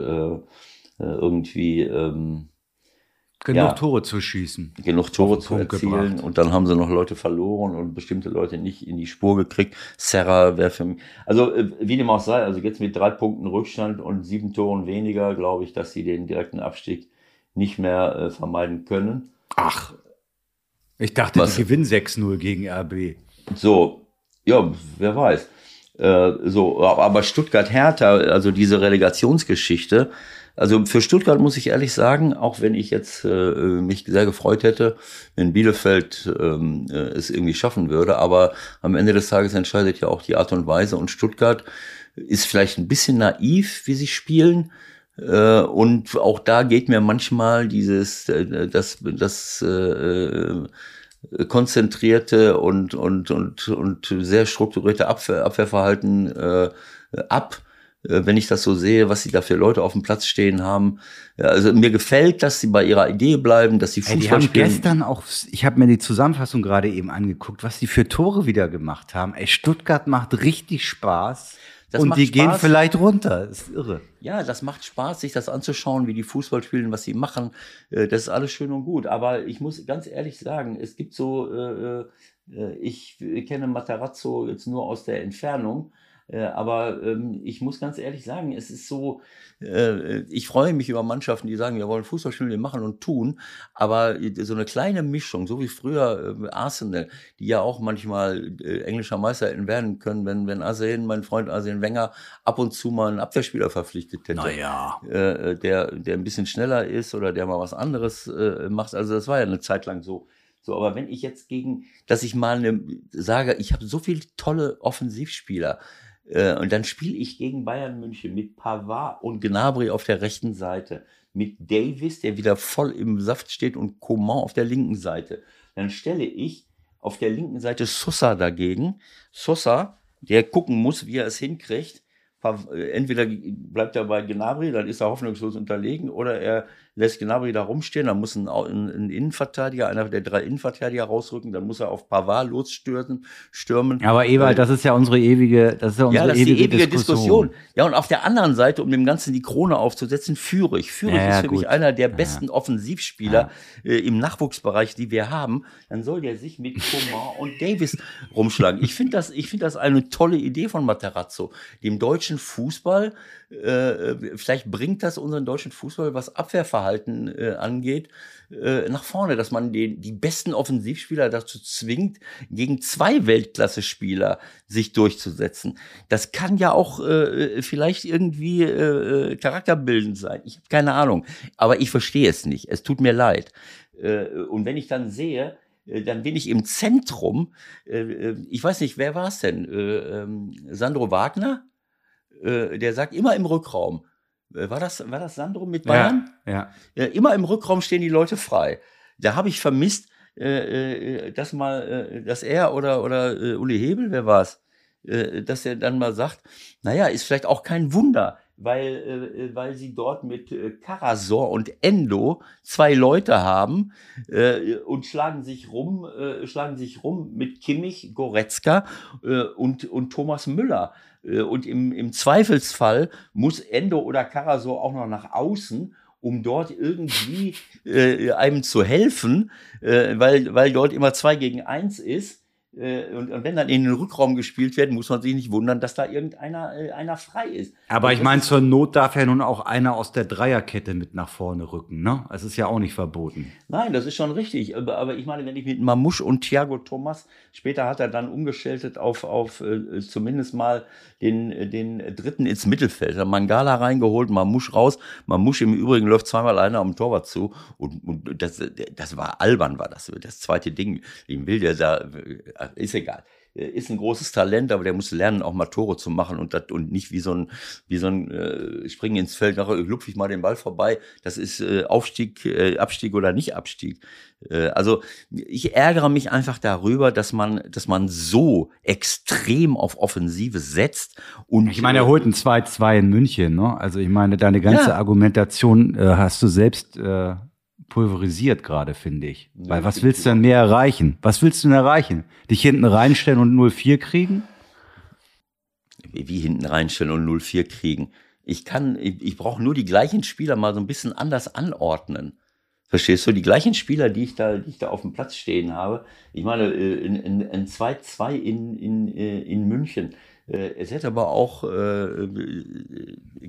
irgendwie ähm, genug ja, Tore zu schießen. Genug Tore zu erzielen gebracht. und dann haben sie noch Leute verloren und bestimmte Leute nicht in die Spur gekriegt. Serra wäre für mich, also wie dem auch sei, also jetzt mit drei Punkten Rückstand und sieben Toren weniger, glaube ich, dass sie den direkten Abstieg nicht mehr äh, vermeiden können. Ach, ich dachte, Was? die gewinnen 6-0 gegen RB. So, ja, wer weiß. Äh, so, aber Stuttgart-Hertha, also diese Relegationsgeschichte, also für Stuttgart muss ich ehrlich sagen, auch wenn ich jetzt äh, mich sehr gefreut hätte, wenn Bielefeld ähm, äh, es irgendwie schaffen würde, aber am Ende des Tages entscheidet ja auch die Art und Weise. Und Stuttgart ist vielleicht ein bisschen naiv, wie sie spielen. Äh, und auch da geht mir manchmal dieses, äh, das, das äh, konzentrierte und, und, und, und sehr strukturierte Abwehr, Abwehrverhalten äh, ab wenn ich das so sehe, was sie da für Leute auf dem Platz stehen haben. Also mir gefällt, dass sie bei ihrer Idee bleiben, dass sie Fußball Ey, die haben spielen. gestern auch, ich habe mir die Zusammenfassung gerade eben angeguckt, was die für Tore wieder gemacht haben. Ey, Stuttgart macht richtig Spaß. Das und die Spaß. gehen vielleicht runter. Das ist irre. Ja, das macht Spaß, sich das anzuschauen, wie die Fußball spielen, was sie machen. Äh, das ist alles schön und gut. Aber ich muss ganz ehrlich sagen, es gibt so, äh, äh, ich kenne Matarazzo jetzt nur aus der Entfernung. Äh, aber ähm, ich muss ganz ehrlich sagen, es ist so, äh, ich freue mich über Mannschaften, die sagen, wir wollen Fußball spielen, wir machen und tun. Aber so eine kleine Mischung, so wie früher äh, Arsenal, die ja auch manchmal englischer Meister hätten werden können, wenn, wenn Arsene, mein Freund Arsene Wenger, ab und zu mal einen Abwehrspieler verpflichtet hätte. Naja. der, der ein bisschen schneller ist oder der mal was anderes macht. Also das war ja eine Zeit lang so. So, aber wenn ich jetzt gegen, dass ich mal eine, sage, ich habe so viele tolle Offensivspieler, äh, und dann spiele ich gegen Bayern München mit Pavard und Gnabry auf der rechten Seite, mit Davis, der wieder voll im Saft steht, und Coman auf der linken Seite. Dann stelle ich auf der linken Seite Sosa dagegen. Sosa, der gucken muss, wie er es hinkriegt. Entweder bleibt er bei Gnabry, dann ist er hoffnungslos unterlegen, oder er lässt Gnabry da rumstehen, dann muss ein, ein, Innenverteidiger, einer der drei Innenverteidiger rausrücken, dann muss er auf Pavard losstürzen, stürmen. Aber Ewald, das ist ja unsere ewige, das ist ja unsere ja, das ewige, die ewige Diskussion. Diskussion. Ja, und auf der anderen Seite, um dem Ganzen die Krone aufzusetzen, Führig. Führig ja, ist für gut. mich einer der besten ja. Offensivspieler äh, im Nachwuchsbereich, die wir haben. Dann soll der sich mit Coman und Davis rumschlagen. Ich finde das, ich finde das eine tolle Idee von Materazzo, dem deutschen Fußball äh, vielleicht bringt das unseren deutschen Fußball, was Abwehrverhalten äh, angeht, äh, nach vorne, dass man den, die besten Offensivspieler dazu zwingt, gegen zwei Weltklasse-Spieler sich durchzusetzen. Das kann ja auch äh, vielleicht irgendwie äh, charakterbildend sein. Ich habe keine Ahnung, aber ich verstehe es nicht. Es tut mir leid. Äh, und wenn ich dann sehe, äh, dann bin ich im Zentrum. Äh, äh, ich weiß nicht, wer war es denn? Ähm, Sandro Wagner? Der sagt immer im Rückraum. War das, war das Sandro mit Bayern? Ja, ja. Immer im Rückraum stehen die Leute frei. Da habe ich vermisst, dass mal, dass er oder, oder Uli Hebel, wer war es? Dass er dann mal sagt, naja, ist vielleicht auch kein Wunder, weil, äh, weil sie dort mit äh, Karasor und Endo zwei Leute haben äh, und schlagen sich rum, äh, schlagen sich rum mit Kimmich, Goretzka äh, und, und Thomas Müller. Äh, und im, im Zweifelsfall muss Endo oder Karasor auch noch nach außen um dort irgendwie äh, einem zu helfen, äh, weil, weil dort immer zwei gegen eins ist. Äh, und, und, wenn dann in den Rückraum gespielt wird, muss man sich nicht wundern, dass da irgendeiner äh, einer frei ist. Aber ich meine, zur Not darf ja nun auch einer aus der Dreierkette mit nach vorne rücken, ne? Es ist ja auch nicht verboten. Nein, das ist schon richtig. Aber, aber ich meine, wenn ich mit Mamusch und Thiago Thomas, später hat er dann umgeschaltet auf, auf äh, zumindest mal den, den dritten ins Mittelfeld. Hat Mangala reingeholt, Mamusch raus. Mamusch im Übrigen läuft zweimal alleine am Torwart zu. Und, und das, das war albern, war das. Das zweite Ding. Ich will der da ist egal. Äh, ist ein großes Talent, aber der muss lernen, auch mal Tore zu machen und, das, und nicht wie so ein, wie so ein äh, Springen ins Feld, nachher lupfe ich mal den Ball vorbei. Das ist äh, Aufstieg, äh, Abstieg oder nicht Abstieg. Äh, also ich ärgere mich einfach darüber, dass man, dass man so extrem auf Offensive setzt. Und ich meine, er holt ein 2-2 in München. Ne? Also ich meine, deine ganze ja. Argumentation äh, hast du selbst äh, pulverisiert gerade, finde ich. Nee, Weil was willst du denn mehr erreichen? Was willst du denn erreichen? Dich hinten reinstellen und 04 kriegen? Wie hinten reinstellen und 04 kriegen? Ich kann, ich, ich brauche nur die gleichen Spieler mal so ein bisschen anders anordnen. Verstehst du? Die gleichen Spieler, die ich da, die ich da auf dem Platz stehen habe. Ich meine, ein äh, 2-2 in, in, in München äh, es hätte aber auch, äh,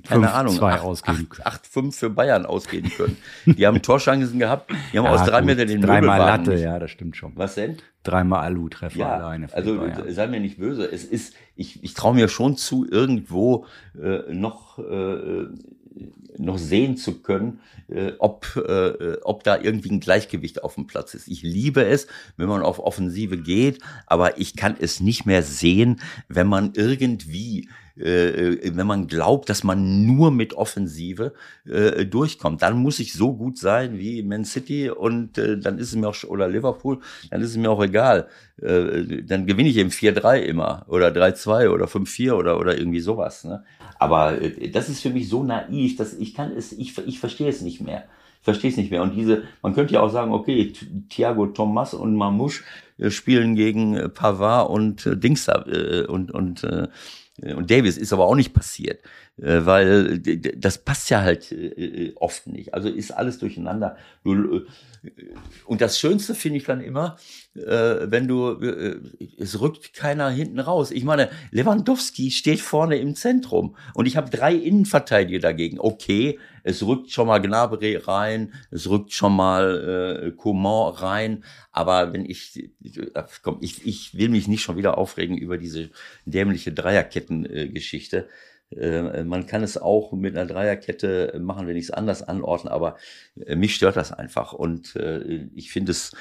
keine 5, Ahnung, 8-5 für Bayern ausgehen können. Die haben Torchancen gehabt, die haben ja, aus drei gut, Metern den Dreimal Latte, nicht. ja, das stimmt schon. Was denn? Dreimal Alu-Treffer ja, alleine. Also sei mir nicht böse. Es ist, ich, ich traue mir schon zu, irgendwo äh, noch äh, noch sehen zu können, äh, ob, äh, ob da irgendwie ein Gleichgewicht auf dem Platz ist. Ich liebe es, wenn man auf Offensive geht, aber ich kann es nicht mehr sehen, wenn man irgendwie äh, wenn man glaubt, dass man nur mit Offensive äh, durchkommt. Dann muss ich so gut sein wie Man City und äh, dann ist es mir auch, oder Liverpool, dann ist es mir auch egal. Äh, dann gewinne ich im 4-3 immer oder 3-2 oder 5-4 oder, oder irgendwie sowas. Ne? Aber äh, das ist für mich so naiv, dass ich kann es, ich, ich verstehe es nicht mehr. Verstehe es nicht mehr. Und diese, man könnte ja auch sagen, okay, Thiago Thomas und Mamouche äh, spielen gegen äh, Pavard und äh, Dings äh, und, und äh, und Davis ist aber auch nicht passiert, äh, weil das passt ja halt äh, oft nicht. Also ist alles durcheinander. Und das Schönste finde ich dann immer, wenn du, es rückt keiner hinten raus. Ich meine, Lewandowski steht vorne im Zentrum und ich habe drei Innenverteidiger dagegen. Okay, es rückt schon mal Gnabry rein, es rückt schon mal äh, Coman rein, aber wenn ich, komm, ich, ich will mich nicht schon wieder aufregen über diese dämliche Dreierketten-Geschichte. Äh, man kann es auch mit einer Dreierkette machen, wenn ich es anders anordne, aber äh, mich stört das einfach. Und äh, ich finde es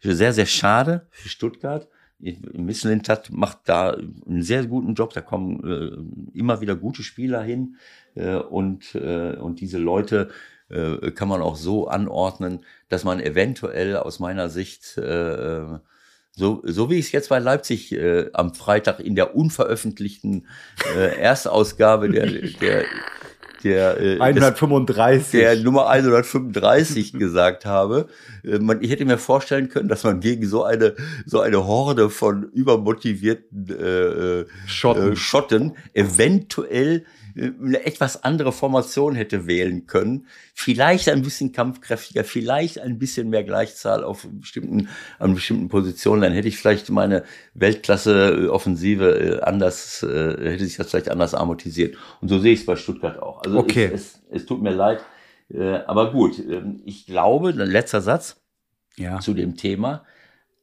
sehr, sehr schade für Stuttgart. Misselintat macht da einen sehr guten Job. Da kommen immer wieder gute Spieler hin. und, und diese Leute äh, kann man auch so anordnen, dass man eventuell aus meiner Sicht äh, so, so wie ich es jetzt bei Leipzig äh, am Freitag in der unveröffentlichten äh, Erstausgabe der, der, der, äh, 135. Des, der Nummer 135 gesagt habe. Äh, man, ich hätte mir vorstellen können, dass man gegen so eine, so eine Horde von übermotivierten äh, äh Schotten, äh, Schotten eventuell eine etwas andere Formation hätte wählen können. Vielleicht ein bisschen kampfkräftiger, vielleicht ein bisschen mehr Gleichzahl auf bestimmten, an bestimmten Positionen. Dann hätte ich vielleicht meine Weltklasse-Offensive äh, anders, äh, hätte sich das vielleicht anders amortisiert. Und so sehe ich es bei Stuttgart auch. Also okay. es, es, es tut mir leid. Äh, aber gut, ähm, ich glaube, letzter Satz ja. zu dem Thema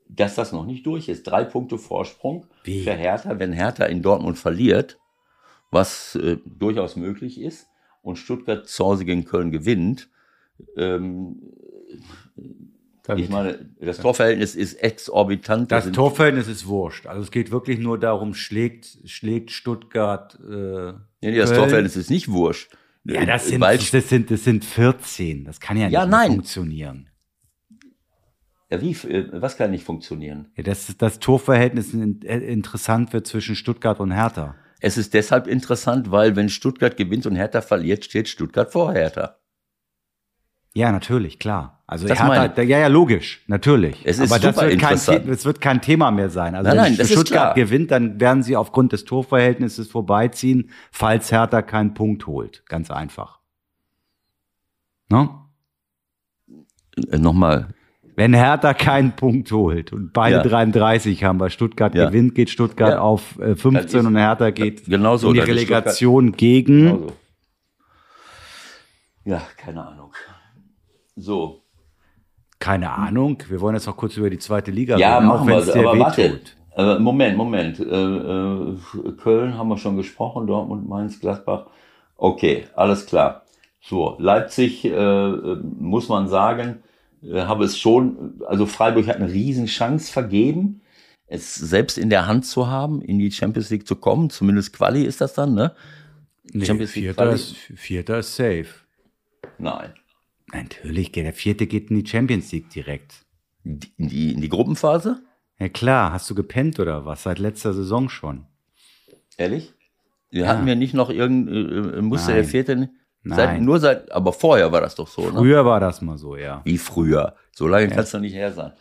dass das noch nicht durch ist. Drei Punkte Vorsprung Wie? für Hertha. Wenn Hertha in Dortmund verliert, was äh, durchaus möglich ist, und Stuttgart zu Hause gegen Köln gewinnt, ähm, ich meine, das Torverhältnis ist exorbitant. Das Torverhältnis ist wurscht. Also es geht wirklich nur darum, schlägt, schlägt Stuttgart. Äh, nee, nee, das Köln. Torverhältnis ist nicht wurscht. Ja, das sind, Weil- das sind, das sind 14. Das kann ja nicht Ja, nein. funktionieren. ja, wie, äh, was kann nicht funktionieren? Ja, das, das Torverhältnis äh, interessant wird zwischen Stuttgart und Hertha. Es ist deshalb interessant, weil wenn Stuttgart gewinnt und Hertha verliert, steht Stuttgart vor Hertha. Ja, natürlich, klar. Also Das Hertha, ja, ja, logisch, natürlich. Es ist Aber das wird, kein, das wird kein Thema mehr sein. Also Nein, wenn nein, ist Stuttgart gewinnt, dann werden sie aufgrund des Torverhältnisses vorbeiziehen, falls Hertha keinen Punkt holt. Ganz einfach. Ne? Äh, Nochmal, Wenn Hertha keinen Punkt holt und beide Ja. 33 haben, weil Stuttgart Ja. gewinnt, geht Stuttgart Ja. auf äh, 15 ist- und Hertha geht genau so, in die Relegation gegen. Genau so. Ja, keine Ahnung. So. Keine Ahnung. Wir wollen jetzt noch kurz über die zweite Liga Ja, reden, machen wir. Aber warte. Äh, Moment, Moment. Äh, äh, Köln haben wir schon gesprochen, Dortmund, Mainz, Gladbach. Okay, alles klar. So, Leipzig, äh, äh, muss man sagen, äh, habe es schon, also Freiburg hat eine Riesenchance vergeben, es selbst in der Hand zu haben, in die Champions League zu kommen. Zumindest Quali ist das dann, ne? Nee, Champions League Vierter Quali? ist, Vierter ist safe. Nein. Natürlich, geht der Vierte geht in die Champions League direkt. In die, in die Gruppenphase? Ja klar, hast du gepennt oder was? Seit letzter Saison schon. Ehrlich? Wir hatten wir nicht noch irgendein, äh, musste der Nein. vierte, nicht- seit, Nein. nur seit, aber vorher war das doch so, ne? Früher war das mal so, ja. Wie früher. So lange kann es doch nicht her sein.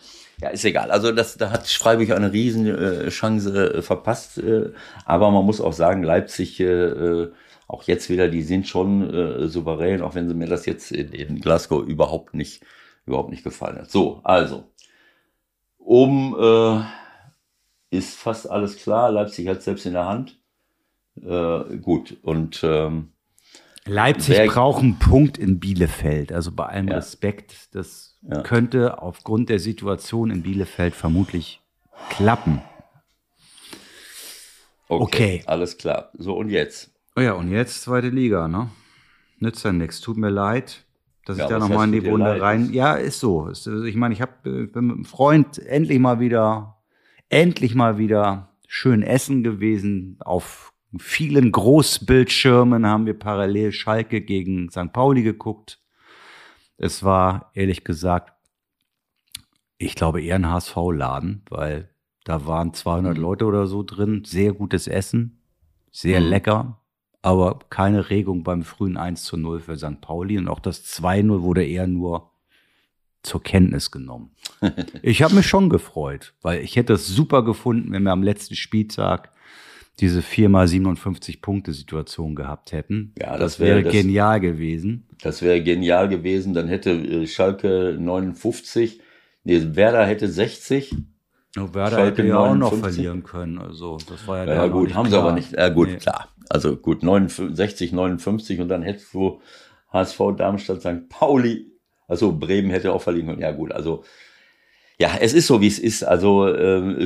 Ja, ist egal. Also das, da hat Freiburg eine riesen äh, Chance äh, verpasst. Äh, aber man muss auch sagen, Leipzig, äh, äh, auch jetzt wieder, die sind schon souverän, auch wenn sie mir das jetzt in, in Glasgow überhaupt nicht, überhaupt nicht gefallen hat. So, also. Oben ist fast alles klar. Leipzig hat selbst in der Hand. Gut. Und ähm, Leipzig Wer- braucht einen Punkt in Bielefeld. Also bei allem Ja. Respekt, das Ja. könnte aufgrund der Situation in Bielefeld vermutlich klappen. okay, Okay. alles klar. So, und jetzt? Oh ja, und jetzt zweite Liga, ne? Nützt ja nichts. Tut mir leid, dass Ja, ich da nochmal in die Runde rein. Ja, ist so. Ich meine, ich hab, bin mit einem Freund endlich mal wieder, endlich mal wieder schön essen gewesen. Auf vielen Großbildschirmen haben wir parallel Schalke gegen St. Pauli geguckt. Es war, ehrlich gesagt, ich glaube eher ein HSV-Laden, weil da waren 200 Mhm. Leute oder so drin. Sehr gutes Essen, sehr Mhm. lecker, aber keine Regung beim frühen 1 zu 0 für St. Pauli. Und auch das 2-0 wurde eher nur zur Kenntnis genommen. ich habe mich schon gefreut, weil ich hätte es super gefunden, wenn wir am letzten Spieltag diese 4x 57 Punkte Situation gehabt hätten. Ja, das, das wär- wäre das- genial gewesen. Das wäre genial gewesen. Dann hätte äh, Schalke 59, nee, Werder hätte 60. Oh, Werder Schalke hätte ja auch noch 59. verlieren können. Also, das war ja, Ja, noch gut, haben sie klar. aber nicht. Ja, gut, Nee. klar. Also gut, 59, 59 und dann hättest du HSV, Darmstadt, St. Pauli. Also Bremen hätte auch verlieren können. Ja, gut, also ja, es ist so, wie es ist. Also ähm,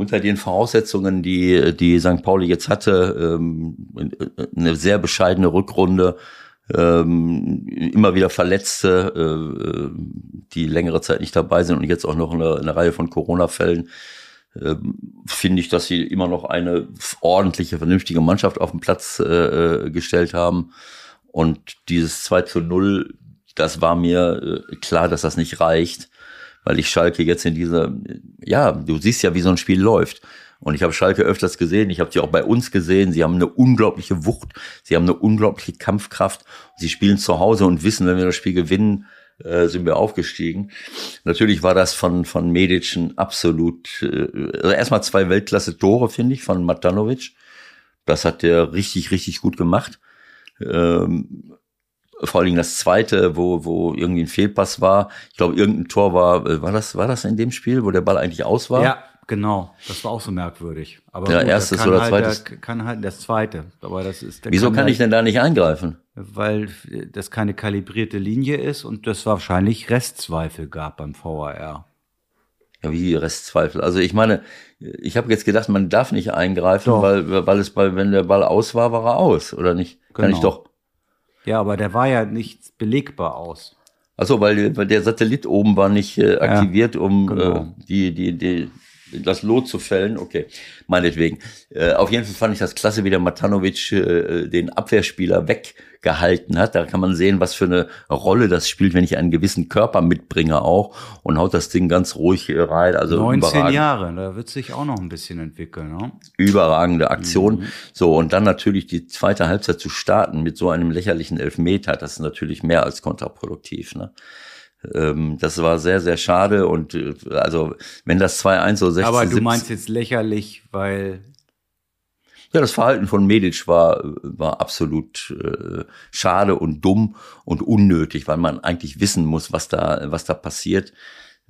unter den Voraussetzungen, die die St. Pauli jetzt hatte, ähm, eine sehr bescheidene Rückrunde, ähm, immer wieder Verletzte, äh, die längere Zeit nicht dabei sind und jetzt auch noch eine, eine Reihe von Corona-Fällen, ähm, finde ich, dass sie immer noch eine ordentliche, vernünftige Mannschaft auf den Platz äh, äh, gestellt haben. Und dieses 2 zu 0, das war mir klar, dass das nicht reicht, weil ich Schalke jetzt in dieser, ja, du siehst ja, wie so ein Spiel läuft. Und ich habe Schalke öfters gesehen, ich habe sie auch bei uns gesehen. Sie haben eine unglaubliche Wucht, sie haben eine unglaubliche Kampfkraft. Sie spielen zu Hause und wissen, wenn wir das Spiel gewinnen, äh, sind wir aufgestiegen. Natürlich war das von von Medic ein absolut, äh, also erstmal zwei Weltklasse-Tore, finde ich, von Matanovic. Das hat der richtig, richtig gut gemacht. Ähm, vor allen Dingen das zweite, wo, wo irgendwie ein Fehlpass war. Ich glaube, irgendein Tor war, äh, war das, war das in dem Spiel, wo der Ball eigentlich aus war? Ja, genau. Das war auch so merkwürdig. Aber Ja, gut, erstes kann oder halt, zweites? Der, kann halt das zweite. Aber das ist. der Wieso kann halt- ich denn da nicht eingreifen? Weil das keine kalibrierte Linie ist und das wahrscheinlich Restzweifel gab beim VAR. Ja, wie Restzweifel. Also ich meine, ich habe jetzt gedacht, man darf nicht eingreifen, Doch. weil, weil es bei, wenn der Ball aus war, war er aus, oder nicht? Kann Genau. ich doch. Ja, aber der war ja nicht belegbar aus. Achso, weil, weil der Satellit oben war nicht äh, aktiviert, ja, um genau. äh, die, die, die, das Lot zu fällen. Okay, meinetwegen. Äh, auf jeden Fall fand ich das klasse, wie der Matanovic äh, den Abwehrspieler weggehalten hat. Da kann man sehen, was für eine Rolle das spielt, wenn ich einen gewissen Körper mitbringe auch und haut das Ding ganz ruhig rein. Also 19 überragend. Jahre, da wird sich auch noch ein bisschen entwickeln. Ne? Überragende Aktion. Mhm. So, und dann natürlich die zweite Halbzeit zu starten mit so einem lächerlichen Elfmeter, das ist natürlich mehr als kontraproduktiv. Ne? Ähm, das war sehr, sehr schade und äh, also wenn das 2-1 so 16 Aber du 17, meinst jetzt lächerlich, weil ja, das Verhalten von Medic war, war absolut äh, schade und dumm und unnötig, weil man eigentlich wissen muss, was da, was da passiert.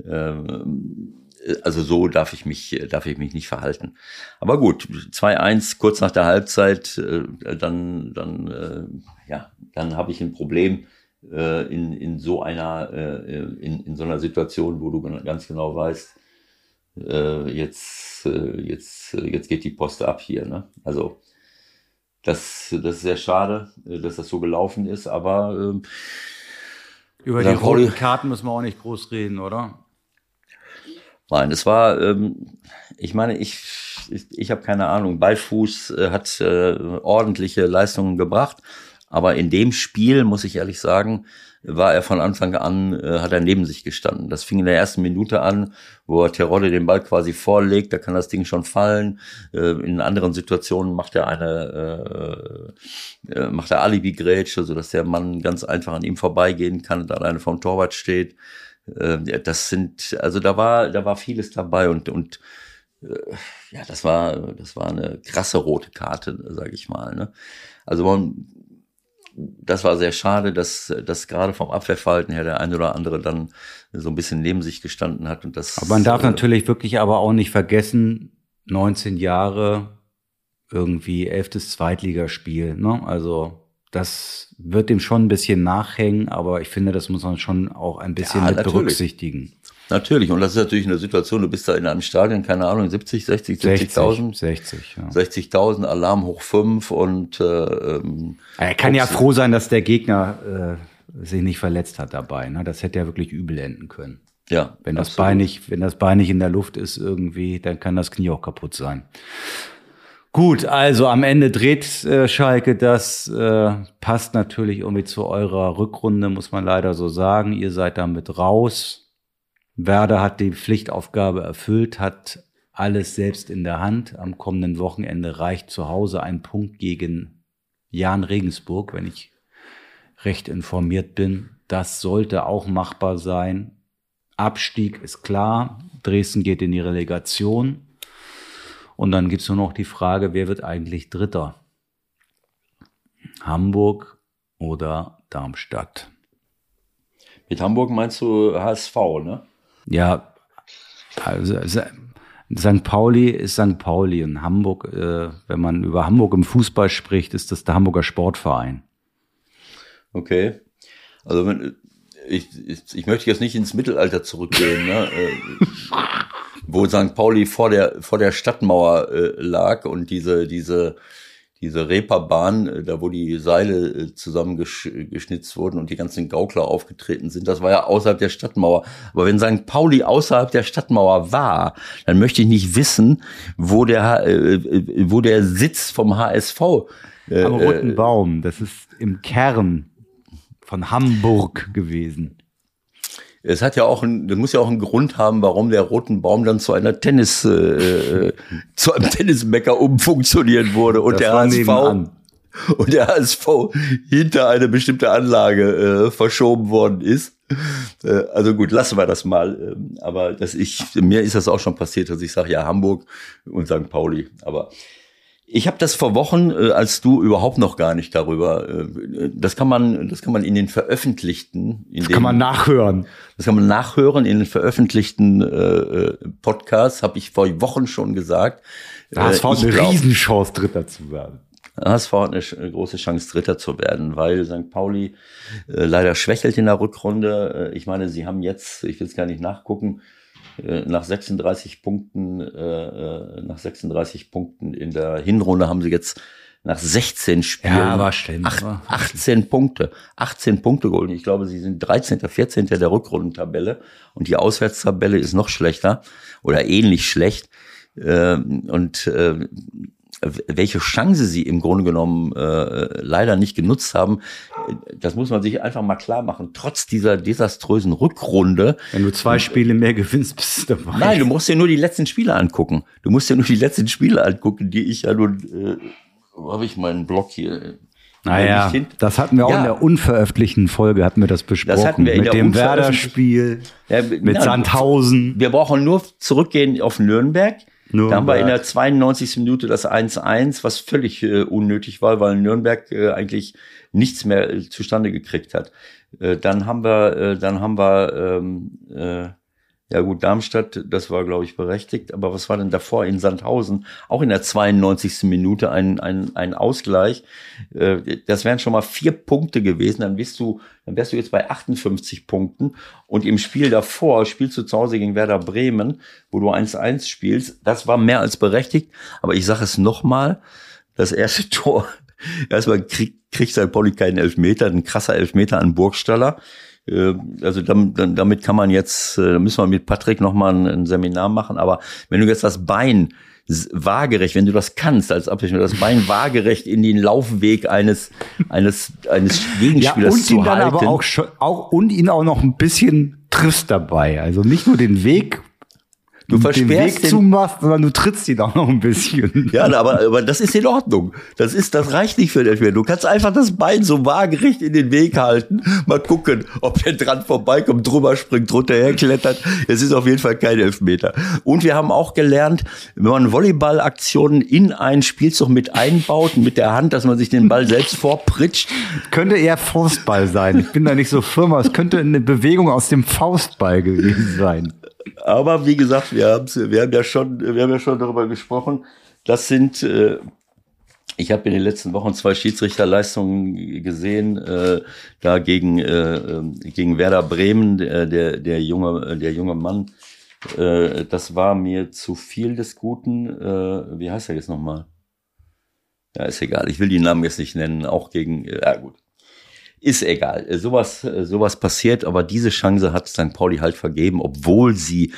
Ähm, also so darf ich mich, darf ich mich nicht verhalten. Aber gut, 2-1 kurz nach der Halbzeit, äh, dann, dann, äh, ja, dann habe ich ein Problem äh, in, in so einer, äh, in, in so einer Situation, wo du ganz genau weißt, äh, jetzt, äh, jetzt, äh, jetzt geht die Post ab hier. Ne? Also das, das ist sehr schade, äh, dass das so gelaufen ist, aber ähm, über die roten Karten müssen wir auch nicht groß reden, oder? Nein, es war, ähm, ich meine, ich, ich, ich habe keine Ahnung, Beifuß äh, hat äh, ordentliche Leistungen gebracht, aber in dem Spiel, muss ich ehrlich sagen, war er von Anfang an, äh, hat er neben sich gestanden. Das fing in der ersten Minute an, wo er Terodde den Ball quasi vorlegt, da kann das Ding schon fallen. Äh, in anderen Situationen macht er eine, äh, äh, macht er Alibi-Grätsche, sodass der Mann ganz einfach an ihm vorbeigehen kann und alleine vom Torwart steht. Äh, das sind, also da war, da war vieles dabei und, und äh, ja, das war, das war eine krasse rote Karte, sage ich mal. Ne? Also man, das war sehr schade, dass, dass gerade vom Abwehrverhalten her der ein oder andere dann so ein bisschen neben sich gestanden hat. Und das, aber man darf äh, natürlich wirklich aber auch nicht vergessen, 19 Jahre irgendwie elftes Zweitligaspiel. Ne? Also das wird dem schon ein bisschen nachhängen, aber ich finde, das muss man schon auch ein bisschen ja, mit natürlich. berücksichtigen. Natürlich, und das ist natürlich eine Situation, du bist da in einem Stadion, keine Ahnung, 70, 60, 70.000. 60, ja. 60.000, Alarm hoch fünf und äh, ähm, Er kann ja froh sein, dass der Gegner äh, sich nicht verletzt hat dabei. Ne? Das hätte ja wirklich übel enden können. Ja. Wenn das Bein nicht, wenn das Bein nicht in der Luft ist irgendwie, dann kann das Knie auch kaputt sein. Gut, also am Ende dreht äh, Schalke das, äh, passt natürlich irgendwie zu eurer Rückrunde, muss man leider so sagen. Ihr seid damit raus. Werder hat die Pflichtaufgabe erfüllt, hat alles selbst in der Hand. Am kommenden Wochenende reicht zu Hause ein Punkt gegen Jan Regensburg, wenn ich recht informiert bin. Das sollte auch machbar sein. Abstieg ist klar. Dresden geht in die Relegation. Und dann gibt es nur noch die Frage, wer wird eigentlich Dritter? Hamburg oder Darmstadt? Mit Hamburg meinst du HSV, ne? Ja, also St. Pauli ist St. Pauli und Hamburg, äh, wenn man über Hamburg im Fußball spricht, ist das der Hamburger Sportverein. Okay. Also wenn, ich, ich, ich möchte jetzt nicht ins Mittelalter zurückgehen, ne? äh, wo St. Pauli vor der, vor der Stadtmauer äh, lag und diese, diese diese Reeperbahn, äh, da wo die Seile äh, zusammengeschnitzt wurden und die ganzen Gaukler aufgetreten sind, das war ja außerhalb der Stadtmauer. Aber wenn St. Pauli außerhalb der Stadtmauer war, dann möchte ich nicht wissen, wo der, äh, wo der Sitz vom HSV. Äh, Am Roten Baum, das ist im Kern von Hamburg gewesen es hat ja auch ein, das muss ja auch einen Grund haben, warum der Roten Baum dann zu einer Tennis, äh, äh zu einem Tennismecker umfunktioniert wurde und das der HSV nebenan. und der HSV hinter eine bestimmte Anlage äh, verschoben worden ist. Äh, also gut, lassen wir das mal. Ähm, aber dass ich, mir ist das auch schon passiert, dass ich sage, ja, Hamburg und St. Pauli. Aber ich habe das vor Wochen, äh, als du überhaupt noch gar nicht darüber. Äh, das kann man, das kann man in den veröffentlichten. In das den, kann man nachhören. Das kann man nachhören in den veröffentlichten äh, äh Podcasts. Habe ich vor Wochen schon gesagt. HSV hat eine glaub, Riesenchance, Dritter zu werden. HSV hat eine große Chance, Dritter zu werden, weil St. Pauli äh, leider schwächelt in der Rückrunde. ich meine, sie haben jetzt, ich will es gar nicht nachgucken, äh, nach 36 Punkten, äh, äh nach 36 Punkten in der Hinrunde haben sie jetzt nach 16 Spielen Ja, war stimmt. acht, 18 Punkte. 18 Punkte geholt. Ich glaube, sie sind 13., 14. der Rückrundentabelle und die Auswärtstabelle ist noch schlechter oder ähnlich schlecht. Ähm, Und äh, welche Chance sie im Grunde genommen äh, leider nicht genutzt haben, das muss man sich einfach mal klar machen. Trotz dieser desaströsen Rückrunde Wenn du zwei Spiele mehr gewinnst, bist du dabei. Nein, du musst dir nur die letzten Spiele angucken. Du musst dir nur die letzten Spiele angucken, die ich ja nun, äh, wo habe ich meinen Blog hier? Naja, das hatten wir auch Ja. in der unveröffentlichten Folge, hatten wir das besprochen. hatten wir in mit dem Werder-Spiel, Ja, mit na, Sandhausen. Wir brauchen nur zurückgehen auf Nürnberg. Da haben wir in Nürnberg. der 92. Minute das 1-1, was völlig äh, unnötig war, weil Nürnberg äh, eigentlich nichts mehr äh, zustande gekriegt hat. Äh, dann haben wir, äh, dann haben wir, ähm, äh, ja gut, Darmstadt, das war, glaube ich, berechtigt. Aber was war denn davor in Sandhausen? Auch in der 92. Minute ein, ein, ein Ausgleich. Äh, das wären schon mal vier Punkte gewesen. Dann bist du, dann wärst du jetzt bei 58 Punkten. Und im Spiel davor spielst du zu Hause gegen Werder Bremen, wo du 1-1 spielst. Das war mehr als berechtigt. Aber ich sage es nochmal, das erste Tor, erstmal krieg, kriegt St. Pauli keinen Elfmeter, ein krasser Elfmeter an Burgstaller. Äh, Also damit, kann man jetzt, äh, da müssen wir mit Patrick nochmal ein, Seminar machen. Aber wenn du jetzt das Bein waagerecht, wenn du das kannst als Abwechslung, das Bein waagerecht in den Laufweg eines eines eines Ja, Gegenspielers und zu ihn dann halten, aber auch, auch und ihn auch noch ein bisschen triffst dabei. Also nicht nur den Weg, Du den versperrst Weg den- zumachst, sondern du trittst ihn auch noch ein bisschen. Ja, aber, aber das ist in Ordnung. Das ist, das reicht nicht für den Elfmeter. Du kannst einfach das Bein so waagerecht in den Weg halten, mal gucken, ob der dran vorbeikommt, drüber springt, drunter herklettert. Es ist auf jeden Fall kein Elfmeter. Und wir haben auch gelernt, wenn man Volleyballaktionen in einen Spielzug mit einbaut, mit der Hand, dass man sich den Ball selbst vorpritscht, Könnte eher Faustball sein. Ich bin da nicht so firm, aber es könnte eine Bewegung aus dem Faustball gewesen sein. Aber wie gesagt, wir, haben's, wir haben ja schon, wir haben ja schon darüber gesprochen. Das sind, äh, ich habe in den letzten Wochen zwei Schiedsrichterleistungen gesehen, äh, da gegen, äh, ähm, gegen Werder Bremen, der, der, der junge, der junge Mann. Äh, das war mir zu viel des Guten. Äh, wie heißt er jetzt nochmal? Ja, ist egal. Ich will die Namen jetzt nicht nennen. Auch gegen, äh, ja gut. Ist egal. Äh, Sowas, äh, sowas passiert, aber diese Chance hat St. Pauli halt vergeben, obwohl sie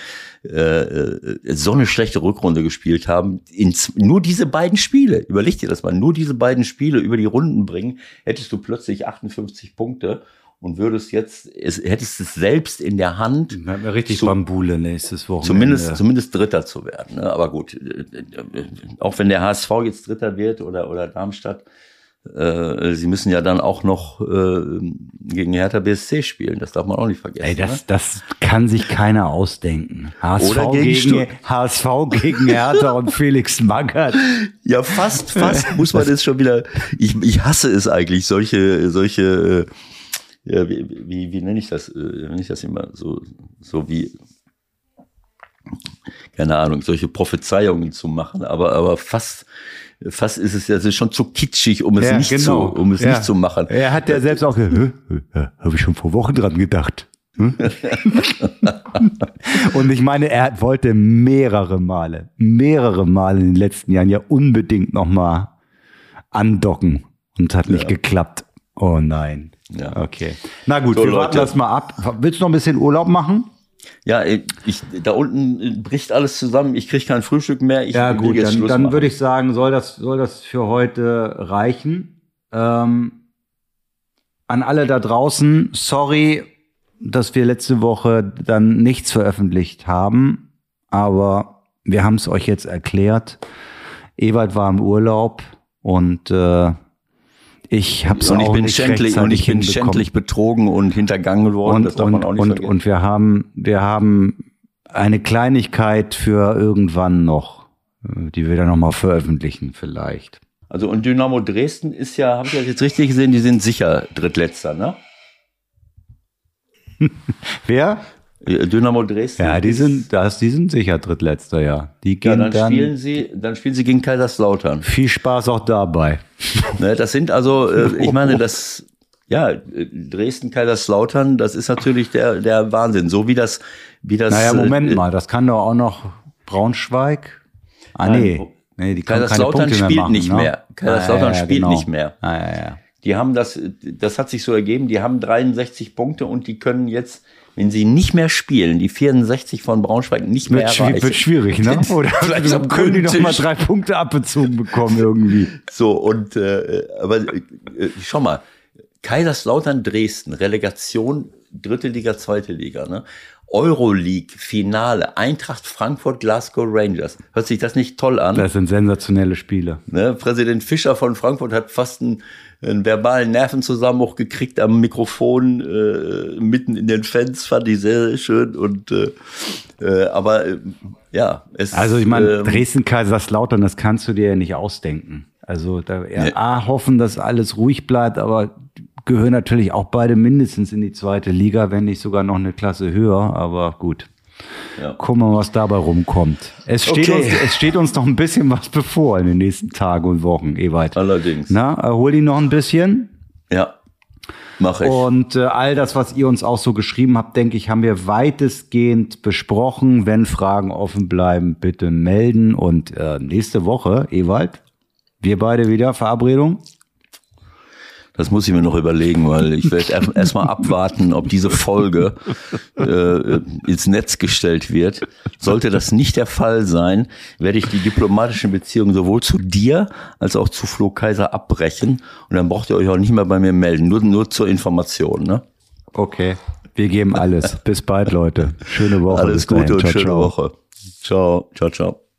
äh, äh, so eine schlechte Rückrunde gespielt haben. In, nur diese beiden Spiele, überleg dir das mal, nur diese beiden Spiele über die Runden bringen, hättest du plötzlich 58 Punkte und würdest jetzt, es, hättest es selbst in der Hand, haben wir richtig Zu- Bambule nächstes Wochenende. zumindest, zumindest Dritter zu werden. Ne? Aber gut, auch wenn der HSV jetzt Dritter wird oder, oder Darmstadt, äh, sie müssen ja dann auch noch äh, gegen Hertha BSC spielen. Das darf man auch nicht vergessen. Ey, ne? das, das kann sich keiner ausdenken. HSV Oder gegen gegen, HSV gegen Hertha und Felix Magath. Ja, fast, fast muss man es schon wieder. Ich, ich hasse es eigentlich, solche, solche, äh, ja, wie, wie, wie nenne ich das? Äh, nenne ich das immer so, so wie, keine Ahnung, solche Prophezeiungen zu machen, aber, aber fast, fast ist es ja ist schon zu kitschig, um es Ja, nicht genau. zu, um es Ja. nicht zu machen. Er hat ja selbst auch gesagt, habe ich schon vor Wochen dran gedacht. Hm? und ich meine, er wollte mehrere Male, mehrere Male in den letzten Jahren ja unbedingt nochmal andocken und hat nicht geklappt. Oh nein. Ja. Okay. Na gut, So, wir warten Leute. das mal ab. Willst du noch ein bisschen Urlaub machen? Ja, ich, da unten bricht alles zusammen. Ich kriege kein Frühstück mehr. Ich Ja, gut, dann, dann würde ich sagen, soll das, soll das für heute reichen. Ähm, an alle da draußen, sorry, dass wir letzte Woche dann nichts veröffentlicht haben, aber wir haben es euch jetzt erklärt. Ewald war im Urlaub und äh, ich habe es und ich auch bin nicht schändlich und ich bin schändlich betrogen und hintergangen worden. das Und, darf und, man auch nicht und, vergessen. und wir haben, wir haben eine Kleinigkeit für irgendwann noch, äh, die wir dann nochmal veröffentlichen vielleicht. Also und Dynamo Dresden ist ja, habe ich das jetzt richtig gesehen, die sind sicher Drittletzter, ne? Wer? Äh, Dynamo Dresden. Ja, die sind, das, die sind sicher Drittletzter, ja. Die Ja, gehen dann, dann, spielen sie, dann spielen sie gegen Kaiserslautern. viel Spaß auch dabei. Ne, das sind also, äh, ich meine, das, ja, äh, Dresden, Kaiserslautern, das ist natürlich der, der Wahnsinn. So wie das, wie das. Naja, Moment äh, mal, das kann doch auch noch Braunschweig. Ah, Nein, nee. Nee, die keine Kaiserslautern mehr spielt machen, nicht ne? mehr. Kaiserslautern Ah, ja, ja, spielt genau. nicht mehr. Ah, ja, ja. Die haben das, das hat sich so ergeben, die haben 63 Punkte und die können jetzt, wenn sie nicht mehr spielen, die 64 von Braunschweig nicht mehr Wird, erreichen. wird schwierig, ne? Oder Vielleicht am können die noch mal drei Punkte abbezogen bekommen irgendwie. So, und äh, aber äh, schau mal, Kaiserslautern Dresden, Relegation, dritte Liga, zweite Liga, ne? Euroleague, Finale, Eintracht Frankfurt, Glasgow Rangers. Hört sich das nicht toll an? Das sind sensationelle Spiele. Ne? Präsident Fischer von Frankfurt hat fast einen, einen verbalen Nervenzusammenbruch gekriegt am Mikrofon äh, mitten in den Fans, fand ich sehr, sehr schön. Und äh, äh, aber äh, ja, es Also ich meine, ähm, Dresden, Kaiserslautern, das kannst du dir ja nicht ausdenken. Also da Nee. A, hoffen, dass alles ruhig bleibt, aber gehören natürlich auch beide mindestens in die zweite Liga, wenn nicht sogar noch eine Klasse höher. Aber gut. Ja. Gucken wir mal, was dabei rumkommt. Es steht, Okay. uns, es steht uns noch ein bisschen was bevor in den nächsten Tagen und Wochen, Ewald. allerdings. Na, erhol dich noch ein bisschen. Ja, mache ich. Und äh, all das, was ihr uns auch so geschrieben habt, denke ich, haben wir weitestgehend besprochen. Wenn Fragen offen bleiben, bitte melden. Und äh, nächste Woche, Ewald, wir beide wieder, Verabredung. Das muss ich mir noch überlegen, weil ich werde erst- erstmal abwarten, ob diese Folge äh, ins Netz gestellt wird. Sollte das nicht der Fall sein, werde ich die diplomatischen Beziehungen sowohl zu dir als auch zu Flo Kaiser abbrechen. Und dann braucht ihr euch auch nicht mehr bei mir melden. Nur, nur zur Information. Ne? Okay, wir geben alles. Bis bald, Leute. Schöne Woche. Alles. Gute und Ciao, schöne ciao. Woche. Ciao, ciao, ciao.